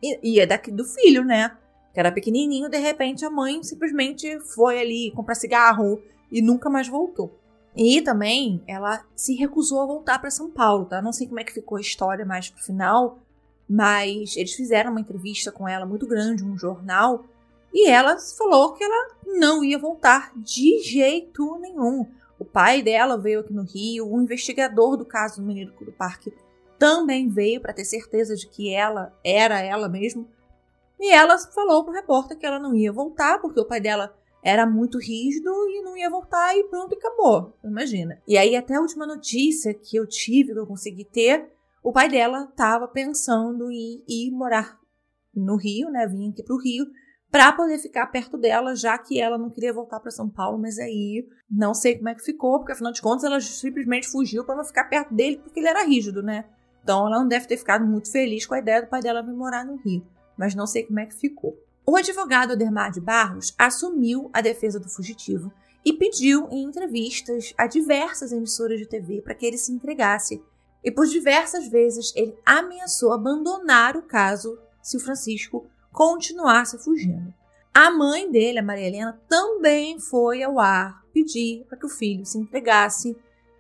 E, é daqui do filho, né? Que era pequenininho, de repente a mãe simplesmente foi ali comprar cigarro e nunca mais voltou. E também ela se recusou a voltar para São Paulo, tá? Não sei como é que ficou a história mais pro final, mas eles fizeram uma entrevista com ela muito grande, um jornal, e ela falou que ela não ia voltar de jeito nenhum. O pai dela veio aqui no Rio, o investigador do caso do menino do parque também veio para ter certeza de que ela era ela mesmo. E ela falou pro repórter que ela não ia voltar, porque o pai dela era muito rígido e não ia voltar e pronto, e acabou. Imagina. E aí, até a última notícia que eu tive, que eu consegui ter, o pai dela estava pensando em ir morar no Rio, né? Vim aqui pro Rio para poder ficar perto dela, já que ela não queria voltar para São Paulo, mas aí não sei como é que ficou, porque afinal de contas ela simplesmente fugiu para não ficar perto dele porque ele era rígido, né? Então ela não deve ter ficado muito feliz com a ideia do pai dela vir morar no Rio, mas não sei como é que ficou. O advogado Ademar de Barros assumiu a defesa do fugitivo e pediu em entrevistas a diversas emissoras de TV para que ele se entregasse. E por diversas vezes ele ameaçou abandonar o caso se o Francisco continuasse fugindo. A mãe dele, a Maria Helena, também foi ao ar pedir para que o filho se entregasse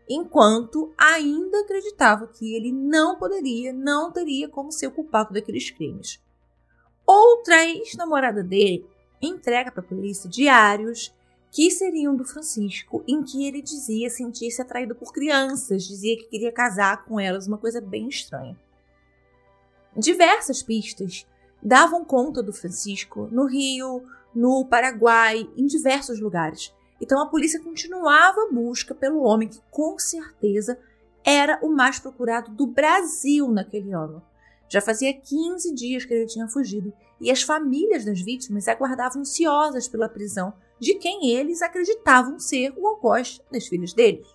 enquanto ainda acreditava que ele não poderia, não teria como ser o culpado daqueles crimes. Outra ex-namorada dele entrega para a polícia diários que seriam do Francisco, em que ele dizia sentir-se atraído por crianças, dizia que queria casar com elas, uma coisa bem estranha. Diversas pistas davam conta do Francisco no Rio, no Paraguai, em diversos lugares. Então a polícia continuava a busca pelo homem que com certeza era o mais procurado do Brasil naquele ano. Já fazia 15 dias que ele tinha fugido e as famílias das vítimas aguardavam ansiosas pela prisão de quem eles acreditavam ser o algoz das filhas deles.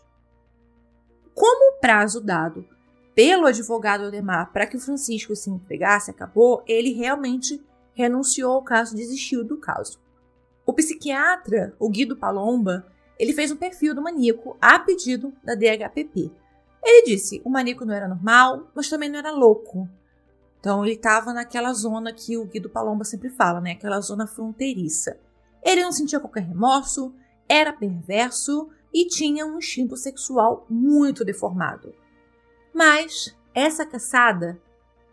Como o prazo dado pelo advogado Ademar para que o Francisco se entregasse acabou, ele realmente renunciou ao caso, desistiu do caso. O psiquiatra, o Guido Palomba, ele fez um perfil do maníaco a pedido da DHPP. Ele disse: o maníaco não era normal, mas também não era louco. Então ele estava naquela zona que o Guido Palomba sempre fala, né? Aquela zona fronteiriça. Ele não sentia qualquer remorso, era perverso e tinha um instinto sexual muito deformado. Mas essa caçada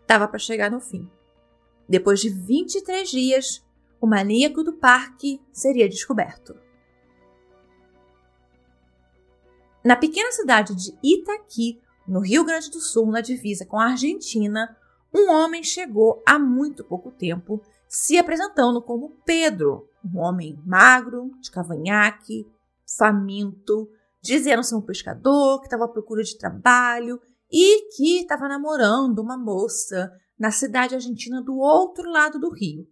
estava para chegar no fim. Depois de 23 dias, o maníaco do parque seria descoberto. Na pequena cidade de Itaqui, no Rio Grande do Sul, na divisa com a Argentina, um homem chegou há muito pouco tempo, se apresentando como Pedro, um homem magro, de cavanhaque, faminto, dizendo ser um pescador que estava à procura de trabalho e que estava namorando uma moça na cidade argentina do outro lado do rio.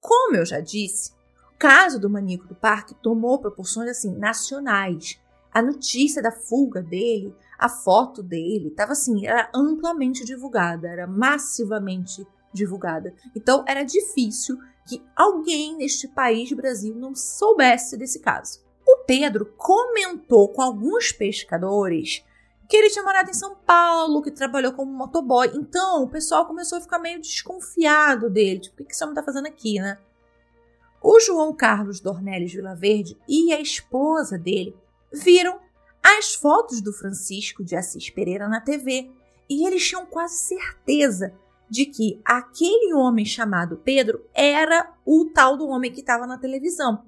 Como eu já disse, o caso do maníaco do parque tomou proporções assim nacionais. A notícia da fuga dele, a foto dele, estava assim, era amplamente divulgada, era massivamente divulgada. Então era difícil que alguém neste país Brasil não soubesse desse caso. O Pedro comentou com alguns pescadores que ele tinha morado em São Paulo, que trabalhou como motoboy. Então, o pessoal começou a ficar meio desconfiado dele. Tipo, o que esse homem tá fazendo aqui, né? O João Carlos Dornelles Vilaverde e a esposa dele viram as fotos do Francisco de Assis Pereira na TV e eles tinham quase certeza de que aquele homem chamado Pedro era o tal do homem que estava na televisão.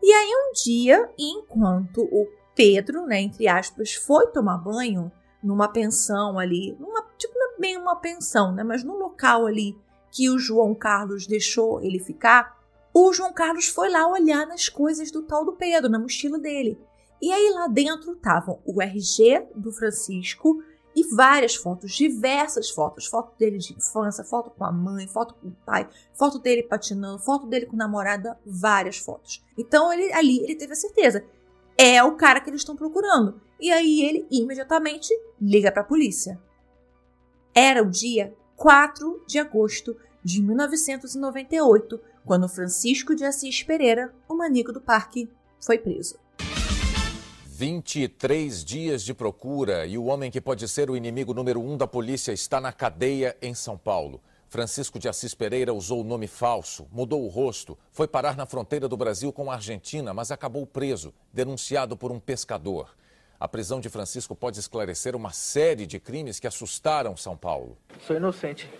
E aí um dia, enquanto o Pedro, né, entre aspas, foi tomar banho numa pensão ali, numa, tipo, não é bem uma pensão, né, mas no local ali que o João Carlos deixou ele ficar, o João Carlos foi lá olhar nas coisas do tal do Pedro, na mochila dele. E aí lá dentro estavam o RG do Francisco e várias fotos, diversas fotos, foto dele de infância, foto com a mãe, foto com o pai, foto dele patinando, foto dele com namorada, várias fotos. Então ele ali ele teve a certeza é o cara que eles estão procurando. E aí ele imediatamente liga para a polícia. Era o dia 4 de agosto de 1998, quando Francisco de Assis Pereira, o maníaco do parque, foi preso. 23 dias de procura e o homem que pode ser o inimigo número um da polícia está na cadeia em São Paulo. Francisco de Assis Pereira usou o nome falso, mudou o rosto, foi parar na fronteira do Brasil com a Argentina, mas acabou preso, denunciado por um pescador. A prisão de Francisco pode esclarecer uma série de crimes que assustaram São Paulo. Sou inocente.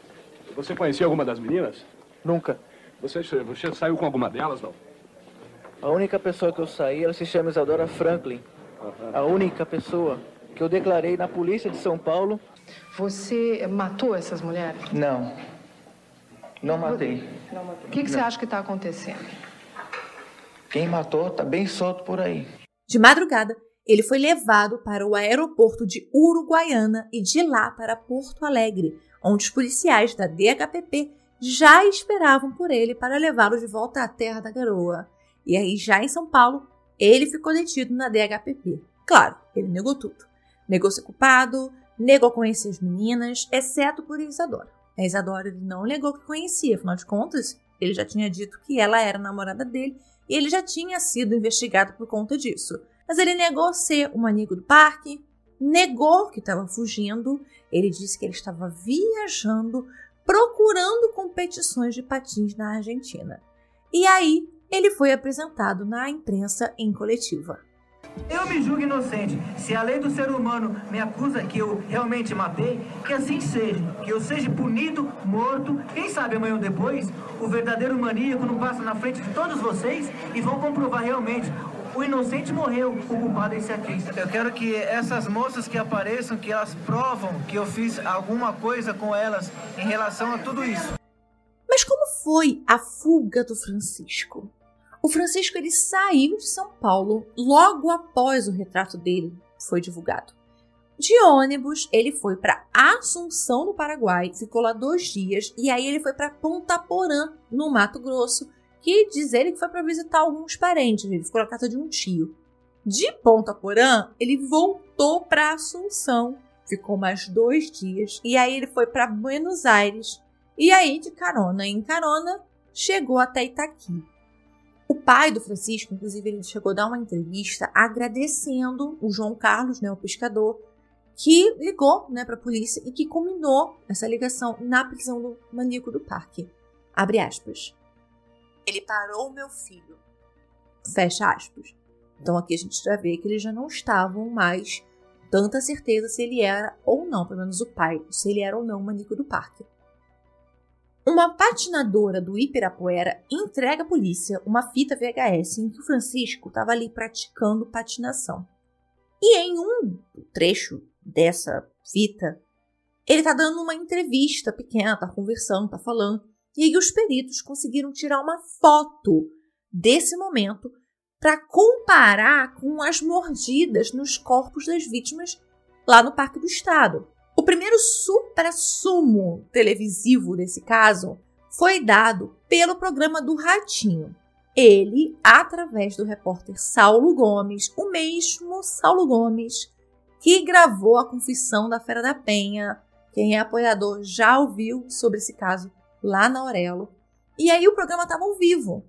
Você conhecia alguma das meninas? Nunca. Você, você saiu com alguma delas, não? A única pessoa que eu saí, ela se chama Isadora Franklin. Uhum. A única pessoa que eu declarei na polícia de São Paulo. Você matou essas mulheres? Não. Não matei. O que, que você acha que está acontecendo? Quem matou está bem solto por aí. De madrugada, ele foi levado para o aeroporto de Uruguaiana e de lá para Porto Alegre, onde os policiais da DHPP já esperavam por ele para levá-lo de volta à terra da garoa. E aí, já em São Paulo, ele ficou detido na DHPP. Claro, ele negou tudo. Negou ser culpado, negou conhecer as meninas, exceto por Isadora. A Isadora ele não negou que conhecia, afinal de contas, ele já tinha dito que ela era namorada dele e ele já tinha sido investigado por conta disso. Mas ele negou ser um amigo do parque, negou que estava fugindo, ele disse que ele estava viajando procurando competições de patins na Argentina. E aí ele foi apresentado na imprensa em coletiva. Eu me julgo inocente. Se a lei do ser humano me acusa que eu realmente matei, que assim seja. Que eu seja punido, morto. Quem sabe amanhã ou depois, o verdadeiro maníaco não passa na frente de todos vocês e vão comprovar realmente. O inocente morreu, o culpado é esse aqui. Eu quero que essas moças que apareçam, que elas provam que eu fiz alguma coisa com elas em relação a tudo isso. Mas como foi a fuga do Francisco? O Francisco ele saiu de São Paulo logo após o retrato dele foi divulgado. De ônibus, ele foi para Assunção, no Paraguai, ficou lá dois dias, e aí ele foi para Ponta Porã, no Mato Grosso, que diz ele que foi para visitar alguns parentes, ele ficou na casa de um tio. De Ponta Porã, ele voltou para Assunção, ficou mais dois dias, e aí ele foi para Buenos Aires, e aí de carona em carona, chegou até Itaqui. O pai do Francisco, inclusive, ele chegou a dar uma entrevista agradecendo o João Carlos, né, o pescador, que ligou né, para a polícia e que combinou essa ligação na prisão do maníaco do parque. Abre aspas. Ele parou meu filho. Fecha aspas. Então aqui a gente já vê que eles já não estavam mais tanta certeza se ele era ou não, pelo menos o pai, se ele era ou não o maníaco do parque. Uma patinadora do Ibirapuera entrega à polícia uma fita VHS em que o Francisco estava ali praticando patinação. E em um trecho dessa fita, ele está dando uma entrevista pequena, está conversando, está falando. E aí os peritos conseguiram tirar uma foto desse momento para comparar com as mordidas nos corpos das vítimas lá no Parque do Estado. O primeiro supra-sumo televisivo desse caso foi dado pelo programa do Ratinho. Ele, através do repórter Saulo Gomes, o mesmo Saulo Gomes que gravou a confissão da Fera da Penha. Quem é apoiador já ouviu sobre esse caso lá na Aurelo. E aí o programa estava ao vivo.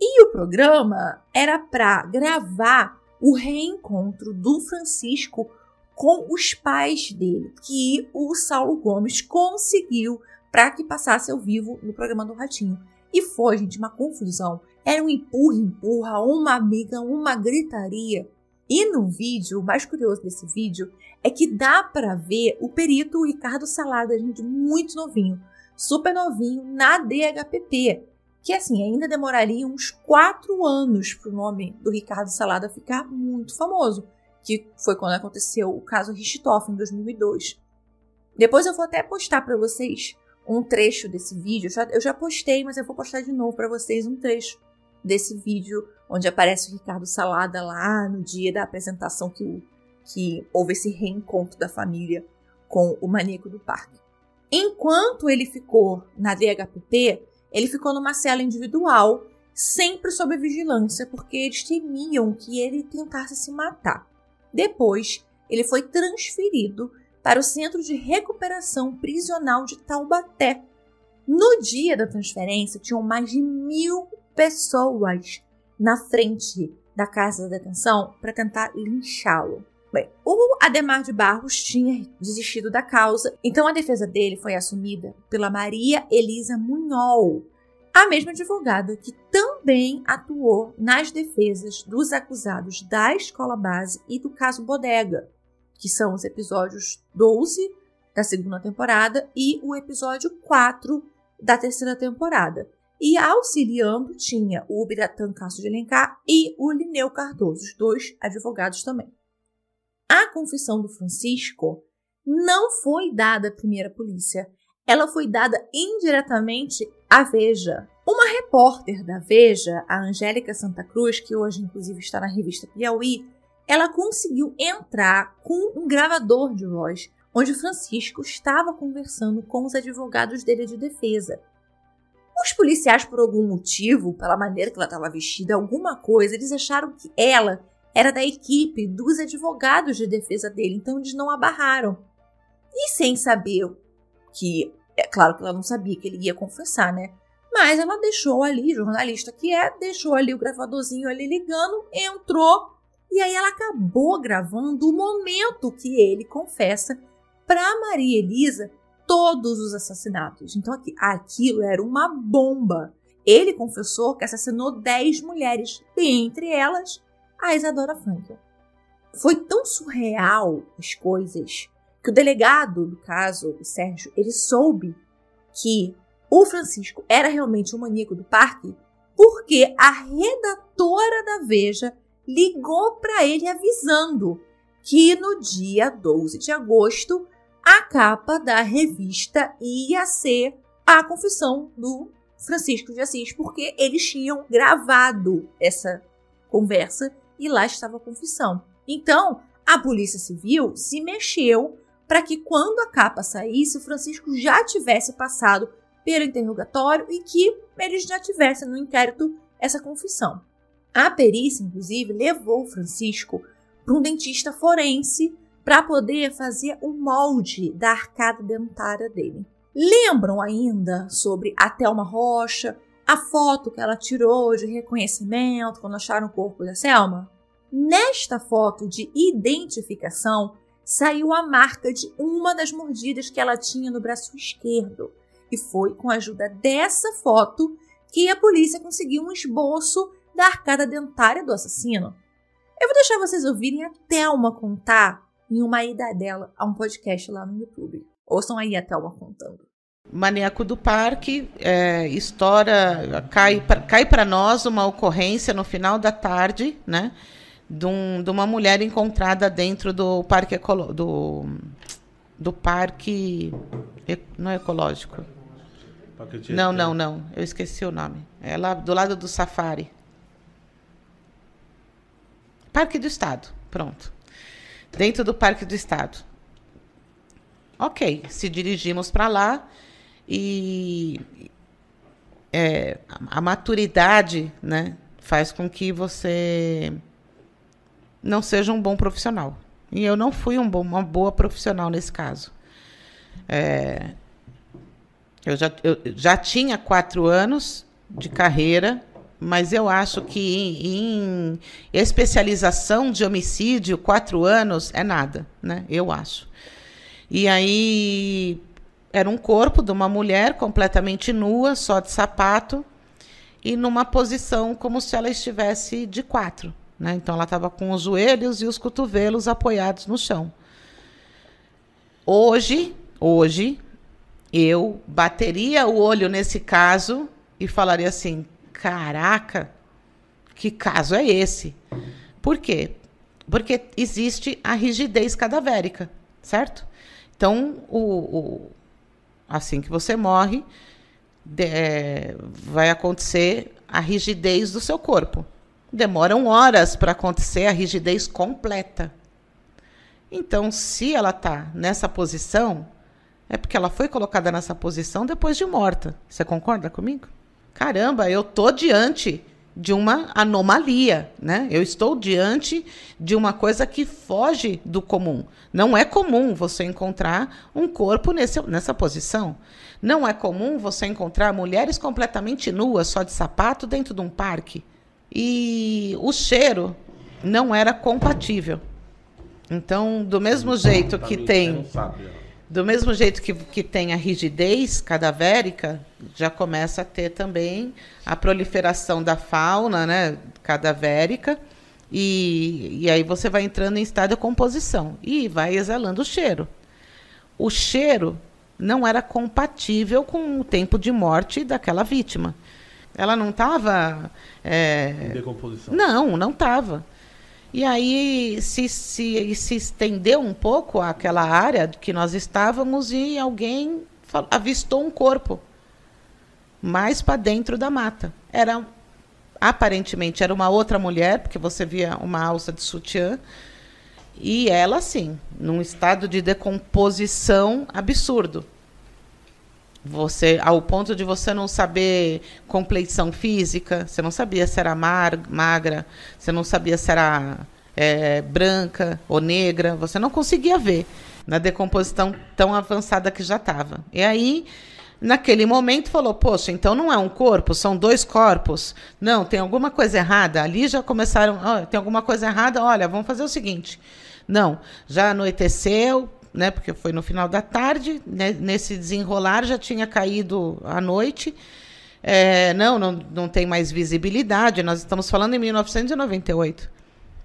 E o programa era para gravar o reencontro do Francisco com os pais dele, que o Saulo Gomes conseguiu para que passasse ao vivo no programa do Ratinho. E foi, gente, uma confusão. Era um empurra-empurra, uma amiga, uma gritaria. E no vídeo, o mais curioso desse vídeo é que dá para ver o perito Ricardo Salada, gente, muito novinho, super novinho, na DHPP. Que assim, ainda demoraria uns quatro anos para o nome do Ricardo Salada ficar muito famoso que foi quando aconteceu o caso Richthofen em 2002. Depois eu vou até postar para vocês um trecho desse vídeo. Eu já, eu já postei, mas eu vou postar de novo para vocês um trecho desse vídeo onde aparece o Ricardo Salada lá no dia da apresentação que, que houve esse reencontro da família com o maníaco do parque. Enquanto ele ficou na DHPP, ele ficou numa cela individual, sempre sob vigilância, porque eles temiam que ele tentasse se matar. Depois, ele foi transferido para o Centro de Recuperação Prisional de Taubaté. No dia da transferência, tinham mais de mil pessoas na frente da casa da detenção para tentar linchá-lo. Bem, o Ademar de Barros tinha desistido da causa, então a defesa dele foi assumida pela Maria Elisa Munhol, a mesma advogada que também atuou nas defesas dos acusados da escola base e do caso Bodega, que são os episódios 12 da segunda temporada e o episódio 4 da terceira temporada. E auxiliando tinha o Biratan Castro de Alencar e o Lineu Cardoso, os dois advogados também. A confissão do Francisco não foi dada à primeira polícia, ela foi dada indiretamente à Veja. Uma repórter da Veja, a Angélica Santa Cruz, que hoje inclusive está na revista Piauí, ela conseguiu entrar com um gravador de voz, onde Francisco estava conversando com os advogados dele de defesa. Os policiais, por algum motivo, pela maneira que ela estava vestida, alguma coisa, eles acharam que ela era da equipe dos advogados de defesa dele, então eles não a barraram. E sem saber que é claro que ela não sabia que ele ia confessar, né? Mas ela deixou ali, jornalista que é, deixou ali o gravadorzinho ali ligando, entrou e aí ela acabou gravando o momento que ele confessa para Maria Elisa todos os assassinatos. Então aquilo era uma bomba. Ele confessou que assassinou 10 mulheres, dentre elas a Isadora Frankel. foi tão surreal as coisas que o delegado do caso, o Sérgio, ele soube que o Francisco era realmente um maníaco do parque porque a redatora da Veja ligou para ele avisando que no dia 12 de agosto a capa da revista ia ser a confissão do Francisco de Assis, porque eles tinham gravado essa conversa e lá estava a confissão. Então, a Polícia Civil se mexeu para que quando a capa saísse, o Francisco já tivesse passado pelo interrogatório e que eles já tivessem no inquérito essa confissão. A perícia, inclusive, levou o Francisco para um dentista forense para poder fazer o molde da arcada dentária dele. Lembram ainda sobre a Thelma Rocha, a foto que ela tirou de reconhecimento quando acharam o corpo da Selma? Nesta foto de identificação, saiu a marca de uma das mordidas que ela tinha no braço esquerdo. E foi com a ajuda dessa foto que a polícia conseguiu um esboço da arcada dentária do assassino. Eu vou deixar vocês ouvirem a Thelma contar em uma ida dela a um podcast lá no YouTube. Ouçam aí a Thelma contando. Maníaco do Parque, é, história, cai, cai para nós uma ocorrência no final da tarde, né? De, um, de uma mulher encontrada dentro do parque ecolo, do, do parque não é ecológico. Não, não, não. Eu esqueci o nome. É lá do lado do safari. Parque do Estado. Pronto. Dentro do Parque do Estado. Ok, se dirigimos para lá e é, a maturidade né, faz com que você não seja um bom profissional. E eu não fui um bom, uma boa profissional nesse caso. É, eu, já, eu já tinha quatro anos de carreira, mas eu acho que em, em especialização de homicídio, quatro anos é nada, né? Eu acho. E aí era um corpo de uma mulher completamente nua, só de sapato, e numa posição como se ela estivesse de quatro. Né? Então ela estava com os joelhos e os cotovelos apoiados no chão. Hoje, hoje, eu bateria o olho nesse caso e falaria assim: caraca, que caso é esse? Por quê? Porque existe a rigidez cadavérica, certo? Então, o, o assim que você morre, de, é, vai acontecer a rigidez do seu corpo. Demoram horas para acontecer a rigidez completa. Então, se ela está nessa posição, é porque ela foi colocada nessa posição depois de morta. Você concorda comigo? Caramba, eu tô diante de uma anomalia, né? Eu estou diante de uma coisa que foge do comum. Não é comum você encontrar um corpo nesse, nessa posição. Não é comum você encontrar mulheres completamente nuas, só de sapato, dentro de um parque. E o cheiro não era compatível. Então, do mesmo jeito que tem. Do mesmo jeito que, que tem a rigidez cadavérica, já começa a ter também a proliferação da fauna né, cadavérica. E, e aí você vai entrando em estado de composição e vai exalando o cheiro. O cheiro não era compatível com o tempo de morte daquela vítima. Ela não estava. É... Em decomposição. Não, não estava. E aí se, se, se estendeu um pouco aquela área que nós estávamos e alguém avistou um corpo mais para dentro da mata. Era aparentemente era uma outra mulher, porque você via uma alça de sutiã, e ela sim, num estado de decomposição absurdo. Você, ao ponto de você não saber compleição física, você não sabia se era mar, magra, você não sabia se era é, branca ou negra, você não conseguia ver na decomposição tão avançada que já estava. E aí, naquele momento, falou: Poxa, então não é um corpo, são dois corpos. Não, tem alguma coisa errada. Ali já começaram: oh, tem alguma coisa errada, olha, vamos fazer o seguinte. Não, já anoiteceu, né, porque foi no final da tarde, né, nesse desenrolar já tinha caído a noite. É, não, não, não tem mais visibilidade, nós estamos falando em 1998.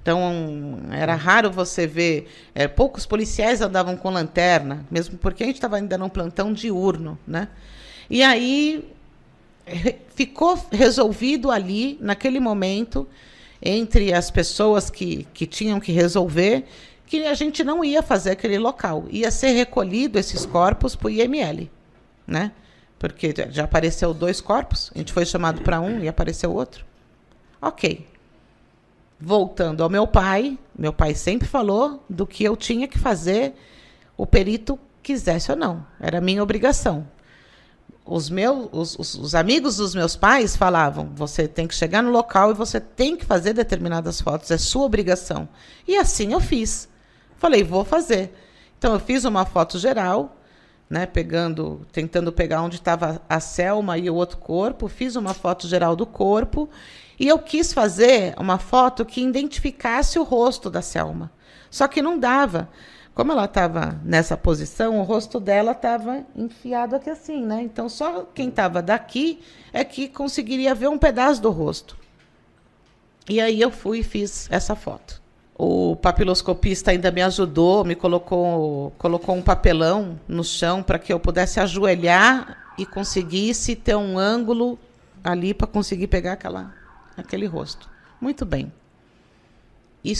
Então, era raro você ver. É, poucos policiais andavam com lanterna, mesmo porque a gente estava ainda num plantão diurno, né? E aí ficou resolvido ali, naquele momento, entre as pessoas que, que tinham que resolver, que a gente não ia fazer aquele local. Ia ser recolhido esses corpos para o IML, né? Porque já apareceu dois corpos, a gente foi chamado para um e apareceu outro. Ok. Voltando ao meu pai, meu pai sempre falou do que eu tinha que fazer, o perito quisesse ou não. Era minha obrigação. Os, meus, os, os, os amigos dos meus pais falavam: você tem que chegar no local e você tem que fazer determinadas fotos, é sua obrigação. E assim eu fiz. Falei, vou fazer. Então eu fiz uma foto geral, né, pegando, tentando pegar onde estava a Selma e o outro corpo, fiz uma foto geral do corpo e eu quis fazer uma foto que identificasse o rosto da Selma. Só que não dava. Como ela estava nessa posição, o rosto dela estava enfiado aqui assim, né? Então só quem estava daqui é que conseguiria ver um pedaço do rosto. E aí eu fui e fiz essa foto. O papiloscopista ainda me ajudou, me colocou, colocou um papelão no chão para que eu pudesse ajoelhar e conseguisse ter um ângulo ali para conseguir pegar aquela, aquele rosto. Muito bem. E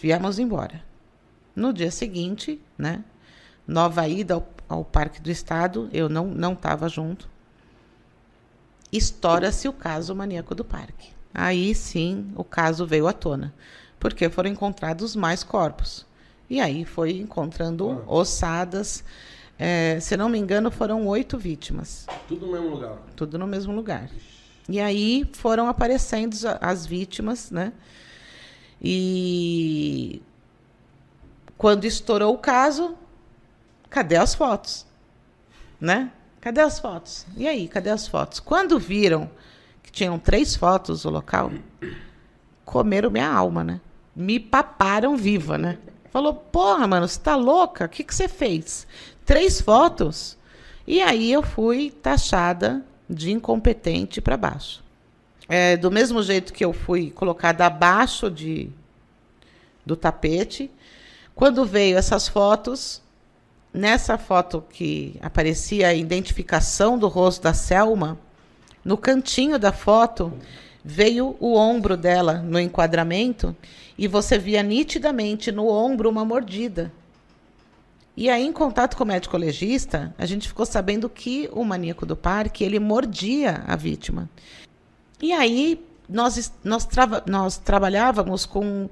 viemos embora. No dia seguinte, né, nova ida ao, ao Parque do Estado, eu não estava junto. Estoura-se o caso maníaco do parque. Aí sim o caso veio à tona, porque foram encontrados mais corpos. E aí foi encontrando ossadas. É, se não me engano, foram oito vítimas. Tudo no mesmo lugar. Tudo no mesmo lugar. E aí foram aparecendo as vítimas, né? E quando estourou o caso, cadê as fotos? Né? Cadê as fotos? E aí, cadê as fotos? Quando viram que tinham três fotos no local, comeram minha alma, né? Me paparam viva, né? Falou, porra, mano, você tá louca? O que, que você fez? Três fotos? E aí eu fui taxada de incompetente para baixo. É, do mesmo jeito que eu fui colocada abaixo de, do tapete, quando veio essas fotos, nessa foto que aparecia a identificação do rosto da Selma, no cantinho da foto veio o ombro dela no enquadramento e você via nitidamente no ombro uma mordida. E aí, em contato com o médico legista, a gente ficou sabendo que o maníaco do parque ele mordia a vítima. E aí nós, nós, trava, nós trabalhávamos com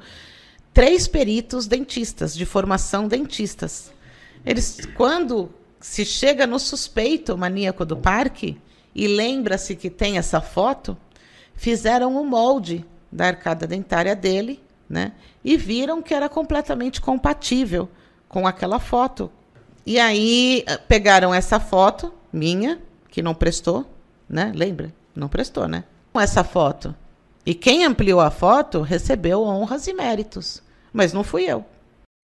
três peritos dentistas, de formação dentistas. Eles, quando se chega no suspeito maníaco do parque e lembra-se que tem essa foto, fizeram um molde da arcada dentária dele, né? E viram que era completamente compatível com aquela foto. E aí eh, pegaram essa foto minha, que não prestou, né? Lembra? Não prestou, né? Com essa foto. E quem ampliou a foto recebeu honras e méritos mas não fui eu.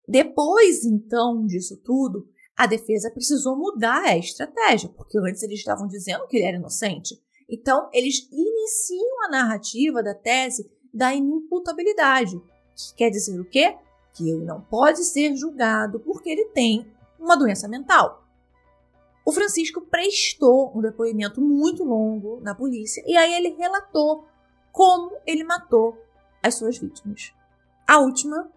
Depois, então, disso tudo, a defesa precisou mudar a estratégia, porque antes eles estavam dizendo que ele era inocente. Então, eles iniciam a narrativa da tese da inimputabilidade, que quer dizer o quê? Que ele não pode ser julgado porque ele tem uma doença mental. O Francisco prestou um depoimento muito longo na polícia e aí ele relatou como ele matou as suas vítimas. A última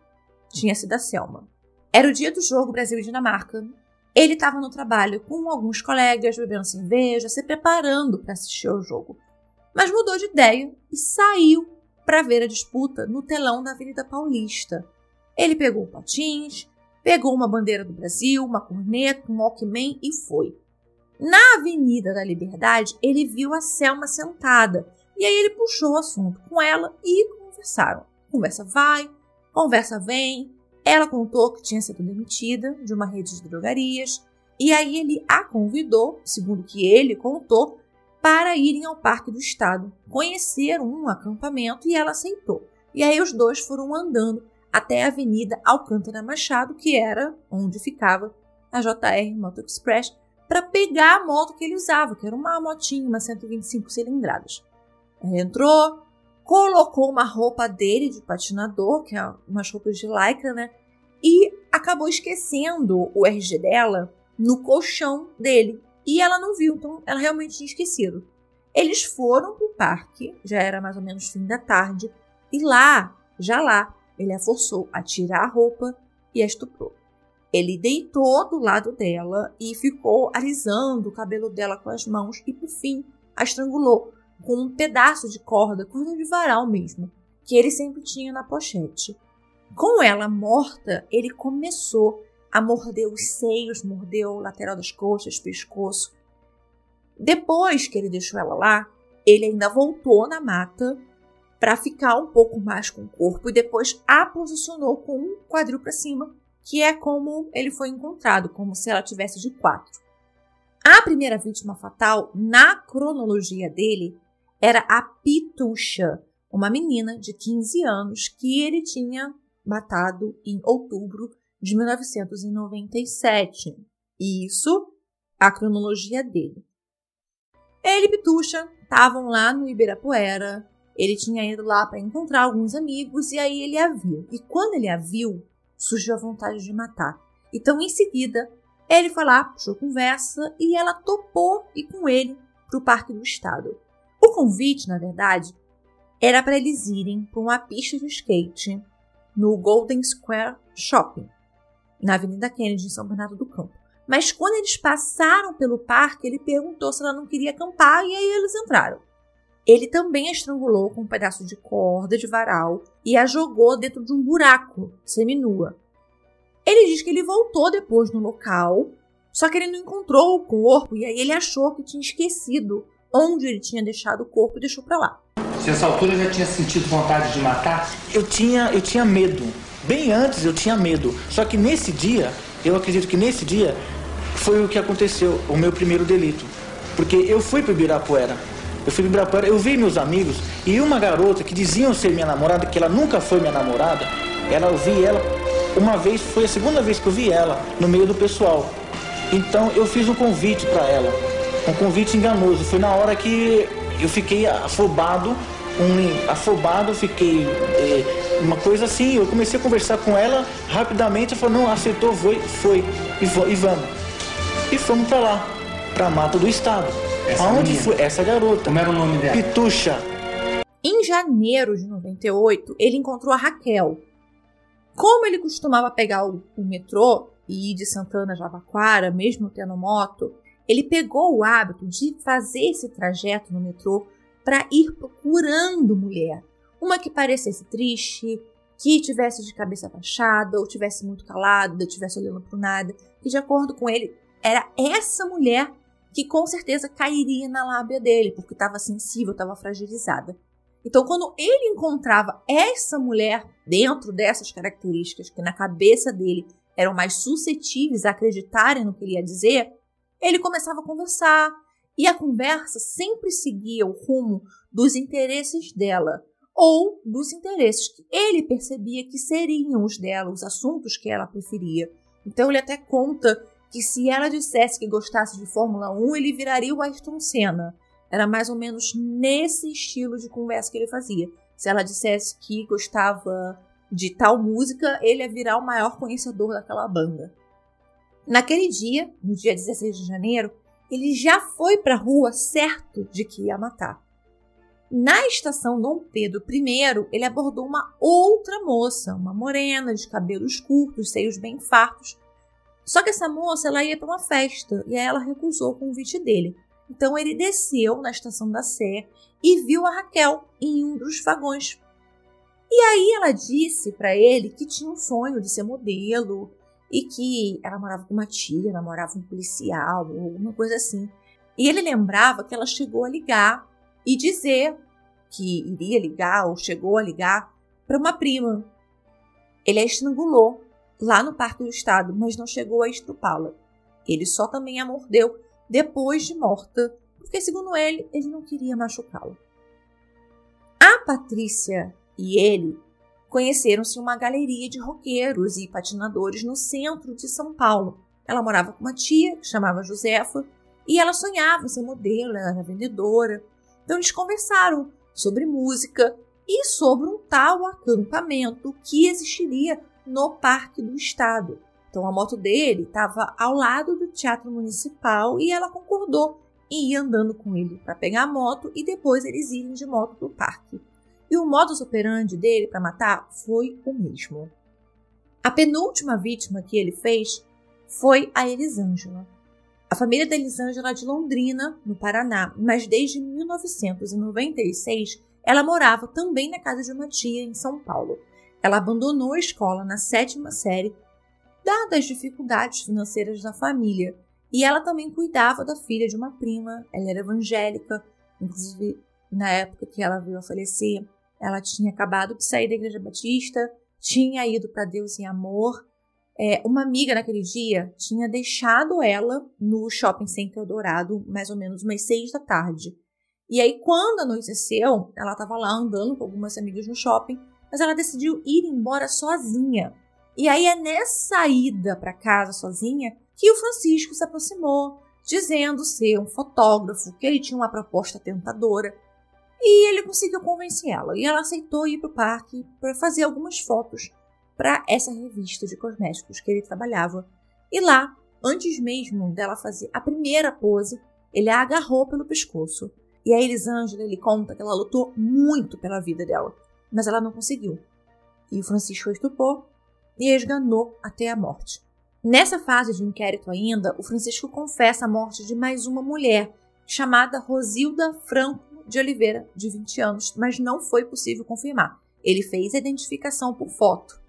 tinha sido a Selma. Era o dia do jogo Brasil e Dinamarca. Ele estava no trabalho com alguns colegas, bebendo cerveja, se preparando para assistir ao jogo. Mas mudou de ideia e saiu para ver a disputa no telão da Avenida Paulista. Ele pegou patins, pegou uma bandeira do Brasil, uma corneta, um Walkman e foi. Na Avenida da Liberdade, ele viu a Selma sentada e aí ele puxou o assunto com ela e conversaram. Conversa vai, Conversa vem, ela contou que tinha sido demitida de uma rede de drogarias, e aí ele a convidou, segundo que ele contou, para irem ao Parque do Estado, conhecer um acampamento e ela aceitou. E aí os dois foram andando até a Avenida Alcântara Machado, que era onde ficava a JR Moto Express, para pegar a moto que ele usava, que era uma motinha, uma 125 cilindradas. Ela entrou, colocou uma roupa dele de patinador, que é umas roupas de lycra, né? E acabou esquecendo o RG dela no colchão dele. E ela não viu, então ela realmente tinha esquecido. Eles foram pro parque, já era mais ou menos fim da tarde, e lá, já lá, ele a forçou a tirar a roupa e a estuprou. Ele deitou do lado dela e ficou alisando o cabelo dela com as mãos e, por fim, a estrangulou com um pedaço de corda, corda de varal mesmo, que ele sempre tinha na pochete. Com ela morta, ele começou a morder os seios, mordeu o lateral das coxas, pescoço. Depois que ele deixou ela lá, ele ainda voltou na mata para ficar um pouco mais com o corpo e depois a posicionou com um quadril para cima, que é como ele foi encontrado, como se ela tivesse de quatro. A primeira vítima fatal, na cronologia dele, era a Pitucha, uma menina de 15 anos que ele tinha matado em outubro de 1997. E isso, a cronologia dele. Ele e Pitucha estavam lá no Ibirapuera. Ele tinha ido lá para encontrar alguns amigos e aí ele a viu. E quando ele a viu, surgiu a vontade de matar. Então, em seguida, ele foi lá, puxou conversa e ela topou ir com ele para o Parque do Estado. O convite, na verdade, era para eles irem para uma pista de skate no Golden Square Shopping, na Avenida Kennedy, em São Bernardo do Campo. Mas quando eles passaram pelo parque, ele perguntou se ela não queria acampar e aí eles entraram. Ele também a estrangulou com um pedaço de corda de varal e a jogou dentro de um buraco, seminua. Ele diz que ele voltou depois no local, só que ele não encontrou o corpo e aí ele achou que tinha esquecido onde ele tinha deixado o corpo e deixou para lá. Você nessa altura já tinha sentido vontade de matar? Eu tinha, eu tinha medo. Bem antes eu tinha medo. Só que nesse dia, eu acredito que nesse dia foi o que aconteceu, o meu primeiro delito. Porque eu fui para Ibirapuera. Eu fui para Ibirapuera, eu vi meus amigos e uma garota que diziam ser minha namorada, que ela nunca foi minha namorada, ela eu vi ela uma vez, foi a segunda vez que eu vi ela no meio do pessoal. Então eu fiz um convite para ela, um convite enganoso. Foi na hora que eu fiquei afobado, um, afobado, fiquei é, uma coisa assim. Eu comecei a conversar com ela rapidamente. Ela falou: não, aceitou, foi, foi e, e vamos. E fomos para lá, para a mata do estado. Essa Aonde foi essa garota? Como era o nome dela? Pitucha. Em janeiro de 98, ele encontrou a Raquel. Como ele costumava pegar o, o metrô e ir de Santana a Javaquara, mesmo tendo moto, ele pegou o hábito de fazer esse trajeto no metrô para ir procurando mulher. Uma que parecesse triste, que tivesse de cabeça baixada, ou tivesse muito calada, tivesse olhando para nada, que de acordo com ele era essa mulher que com certeza cairia na lábia dele, porque estava sensível, estava fragilizada. Então, quando ele encontrava essa mulher dentro dessas características que na cabeça dele eram mais suscetíveis a acreditarem no que ele ia dizer, ele começava a conversar. E a conversa sempre seguia o rumo dos interesses dela, ou dos interesses que ele percebia que seriam os dela, os assuntos que ela preferia. Então ele até conta que se ela dissesse que gostasse de Fórmula 1, ele viraria o Ayrton Senna. Era mais ou menos nesse estilo de conversa que ele fazia. Se ela dissesse que gostava de tal música, ele ia virar o maior conhecedor daquela banda. Naquele dia, no dia 16 de janeiro, ele já foi para a rua certo de que ia matar. Na estação Dom Pedro I, ele abordou uma outra moça, uma morena de cabelos curtos, seios bem fartos. Só que essa moça ela ia para uma festa e aí ela recusou o convite dele. Então ele desceu na estação da Sé e viu a Raquel em um dos vagões. E aí ela disse para ele que tinha um sonho de ser modelo, e que ela morava com uma tia, namorava um policial alguma coisa assim. E ele lembrava que ela chegou a ligar e dizer que iria ligar ou chegou a ligar para uma prima. Ele a estrangulou lá no Parque do Estado, mas não chegou a estrupá-la. Ele só também a mordeu depois de morta, porque, segundo ele, ele não queria machucá-la. A Patrícia e ele conheceram-se em uma galeria de roqueiros e patinadores no centro de São Paulo. Ela morava com uma tia, que chamava Josefa, e ela sonhava ser modelo, ela era vendedora. Então eles conversaram sobre música e sobre um tal acampamento que existiria no Parque do Estado. Então a moto dele estava ao lado do Teatro Municipal e ela concordou em ir andando com ele para pegar a moto e depois eles irem de moto para o parque. E o modus operandi dele para matar foi o mesmo. A penúltima vítima que ele fez foi a Elisângela. A família da Elisângela é de Londrina, no Paraná, mas desde 1996 ela morava também na casa de uma tia em São Paulo. Ela abandonou a escola na sétima série dadas as dificuldades financeiras da família. E ela também cuidava da filha de uma prima, ela era evangélica, inclusive na época que ela veio a falecer, ela tinha acabado de sair da igreja batista, tinha ido para Deus em amor. É, uma amiga naquele dia tinha deixado ela no shopping center Dourado, mais ou menos umas seis da tarde. E aí, quando anoiteceu, ela estava lá andando com algumas amigas no shopping, mas ela decidiu ir embora sozinha. E aí é nessa ida para casa sozinha que o Francisco se aproximou, dizendo ser um fotógrafo, que ele tinha uma proposta tentadora. E ele conseguiu convencer ela, e ela aceitou ir para o parque para fazer algumas fotos para essa revista de cosméticos que ele trabalhava. E lá, antes mesmo dela fazer a primeira pose, ele a agarrou pelo pescoço. E a Elisângela, ele conta que ela lutou muito pela vida dela, mas ela não conseguiu. E o Francisco estupou e esganou até a morte. Nessa fase de inquérito ainda, o Francisco confessa a morte de mais uma mulher, chamada Rosilda Franco de Oliveira, de 20 anos, mas não foi possível confirmar. Ele fez a identificação por foto.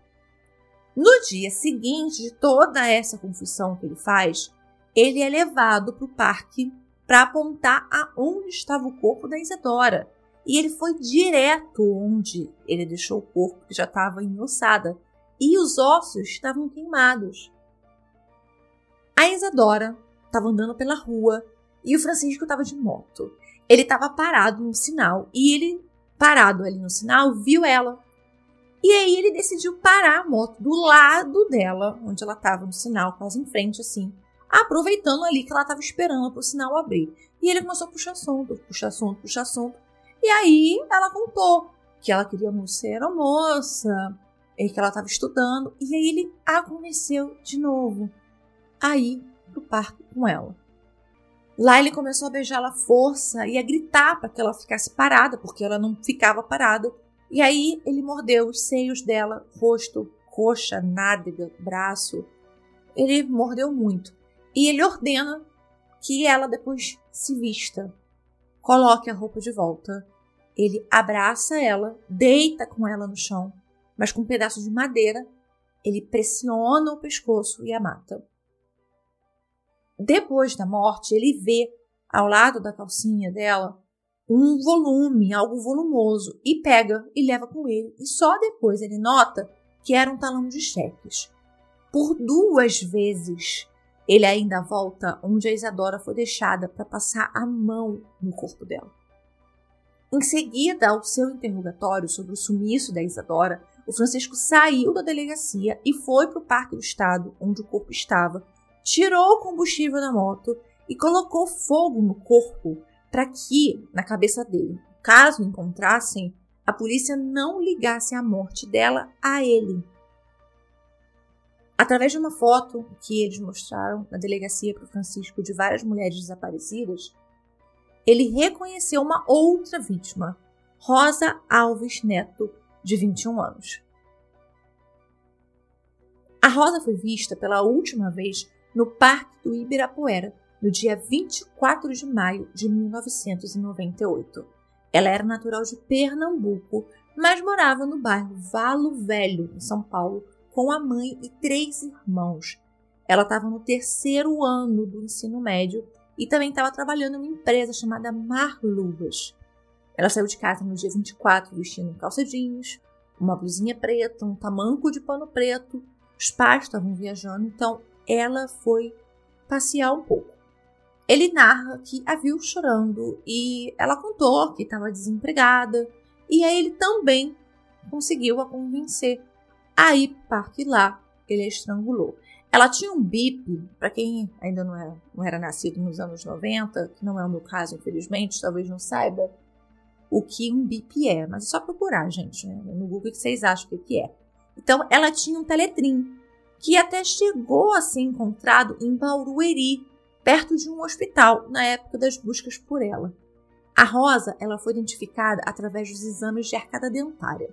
No dia seguinte de toda essa confissão que ele faz, ele é levado para o parque para apontar aonde estava o corpo da Isadora. E ele foi direto onde ele deixou o corpo, que já estava engrossada, e os ossos estavam queimados. A Isadora estava andando pela rua e o Francisco estava de moto. Ele estava parado no sinal e ele, parado ali no sinal, viu ela. E aí ele decidiu parar a moto do lado dela, onde ela estava no sinal, quase em frente assim, aproveitando ali que ela estava esperando para o sinal abrir. E ele começou a puxar assunto, puxar assunto, puxar assunto. E aí ela contou que ela queria ser moça, é que ela estava estudando, e aí ele a convenceu de novo a ir pro parque com ela. Lá ele começou a beijá-la à força e a gritar para que ela ficasse parada, porque ela não ficava parada. E aí ele mordeu os seios dela, rosto, coxa, nádega, braço. Ele mordeu muito. E ele ordena que ela depois se vista, coloque a roupa de volta. Ele abraça ela, deita com ela no chão mas com um pedaço de madeira, ele pressiona o pescoço e a mata. Depois da morte, ele vê ao lado da calcinha dela um volume, algo volumoso, e pega e leva com ele. E só depois ele nota que era um talão de cheques. Por duas vezes ele ainda volta onde a Isadora foi deixada para passar a mão no corpo dela. Em seguida ao seu interrogatório sobre o sumiço da Isadora, o Francisco saiu da delegacia e foi para o Parque do Estado, onde o corpo estava, tirou o combustível da moto e colocou fogo no corpo para que, na cabeça dele, caso encontrassem, a polícia não ligasse a morte dela a ele. Através de uma foto que eles mostraram na delegacia para o Francisco de várias mulheres desaparecidas, ele reconheceu uma outra vítima, Rosa Alves Neto, de 21 anos. A Rosa foi vista pela última vez no Parque do Ibirapuera no dia 24 de maio de 1998. Ela era natural de Pernambuco, mas morava no bairro Valo Velho, em São Paulo, com a mãe e três irmãos. Ela estava no terceiro ano do ensino médio e também estava trabalhando em uma empresa chamada Marluvas. Ela saiu de casa no dia 24 vestindo calça jeans, uma blusinha preta, um tamanco de pano preto. Os pais estavam viajando, então ela foi passear um pouco. Ele narra que a viu chorando e ela contou que estava desempregada. E aí ele também conseguiu a convencer a ir parque lá. Ele a estrangulou. Ela tinha um bip, para quem ainda não era, não era nascido nos anos 90, que não é o meu caso, infelizmente, talvez não saiba. o que um BIP é, mas é só procurar, gente, né? no Google que vocês acham o que é. Então, ela tinha um teletrim, que até chegou a ser encontrado em Barueri, perto de um hospital, na época das buscas por ela. A Rosa ela foi identificada através dos exames de arcada dentária.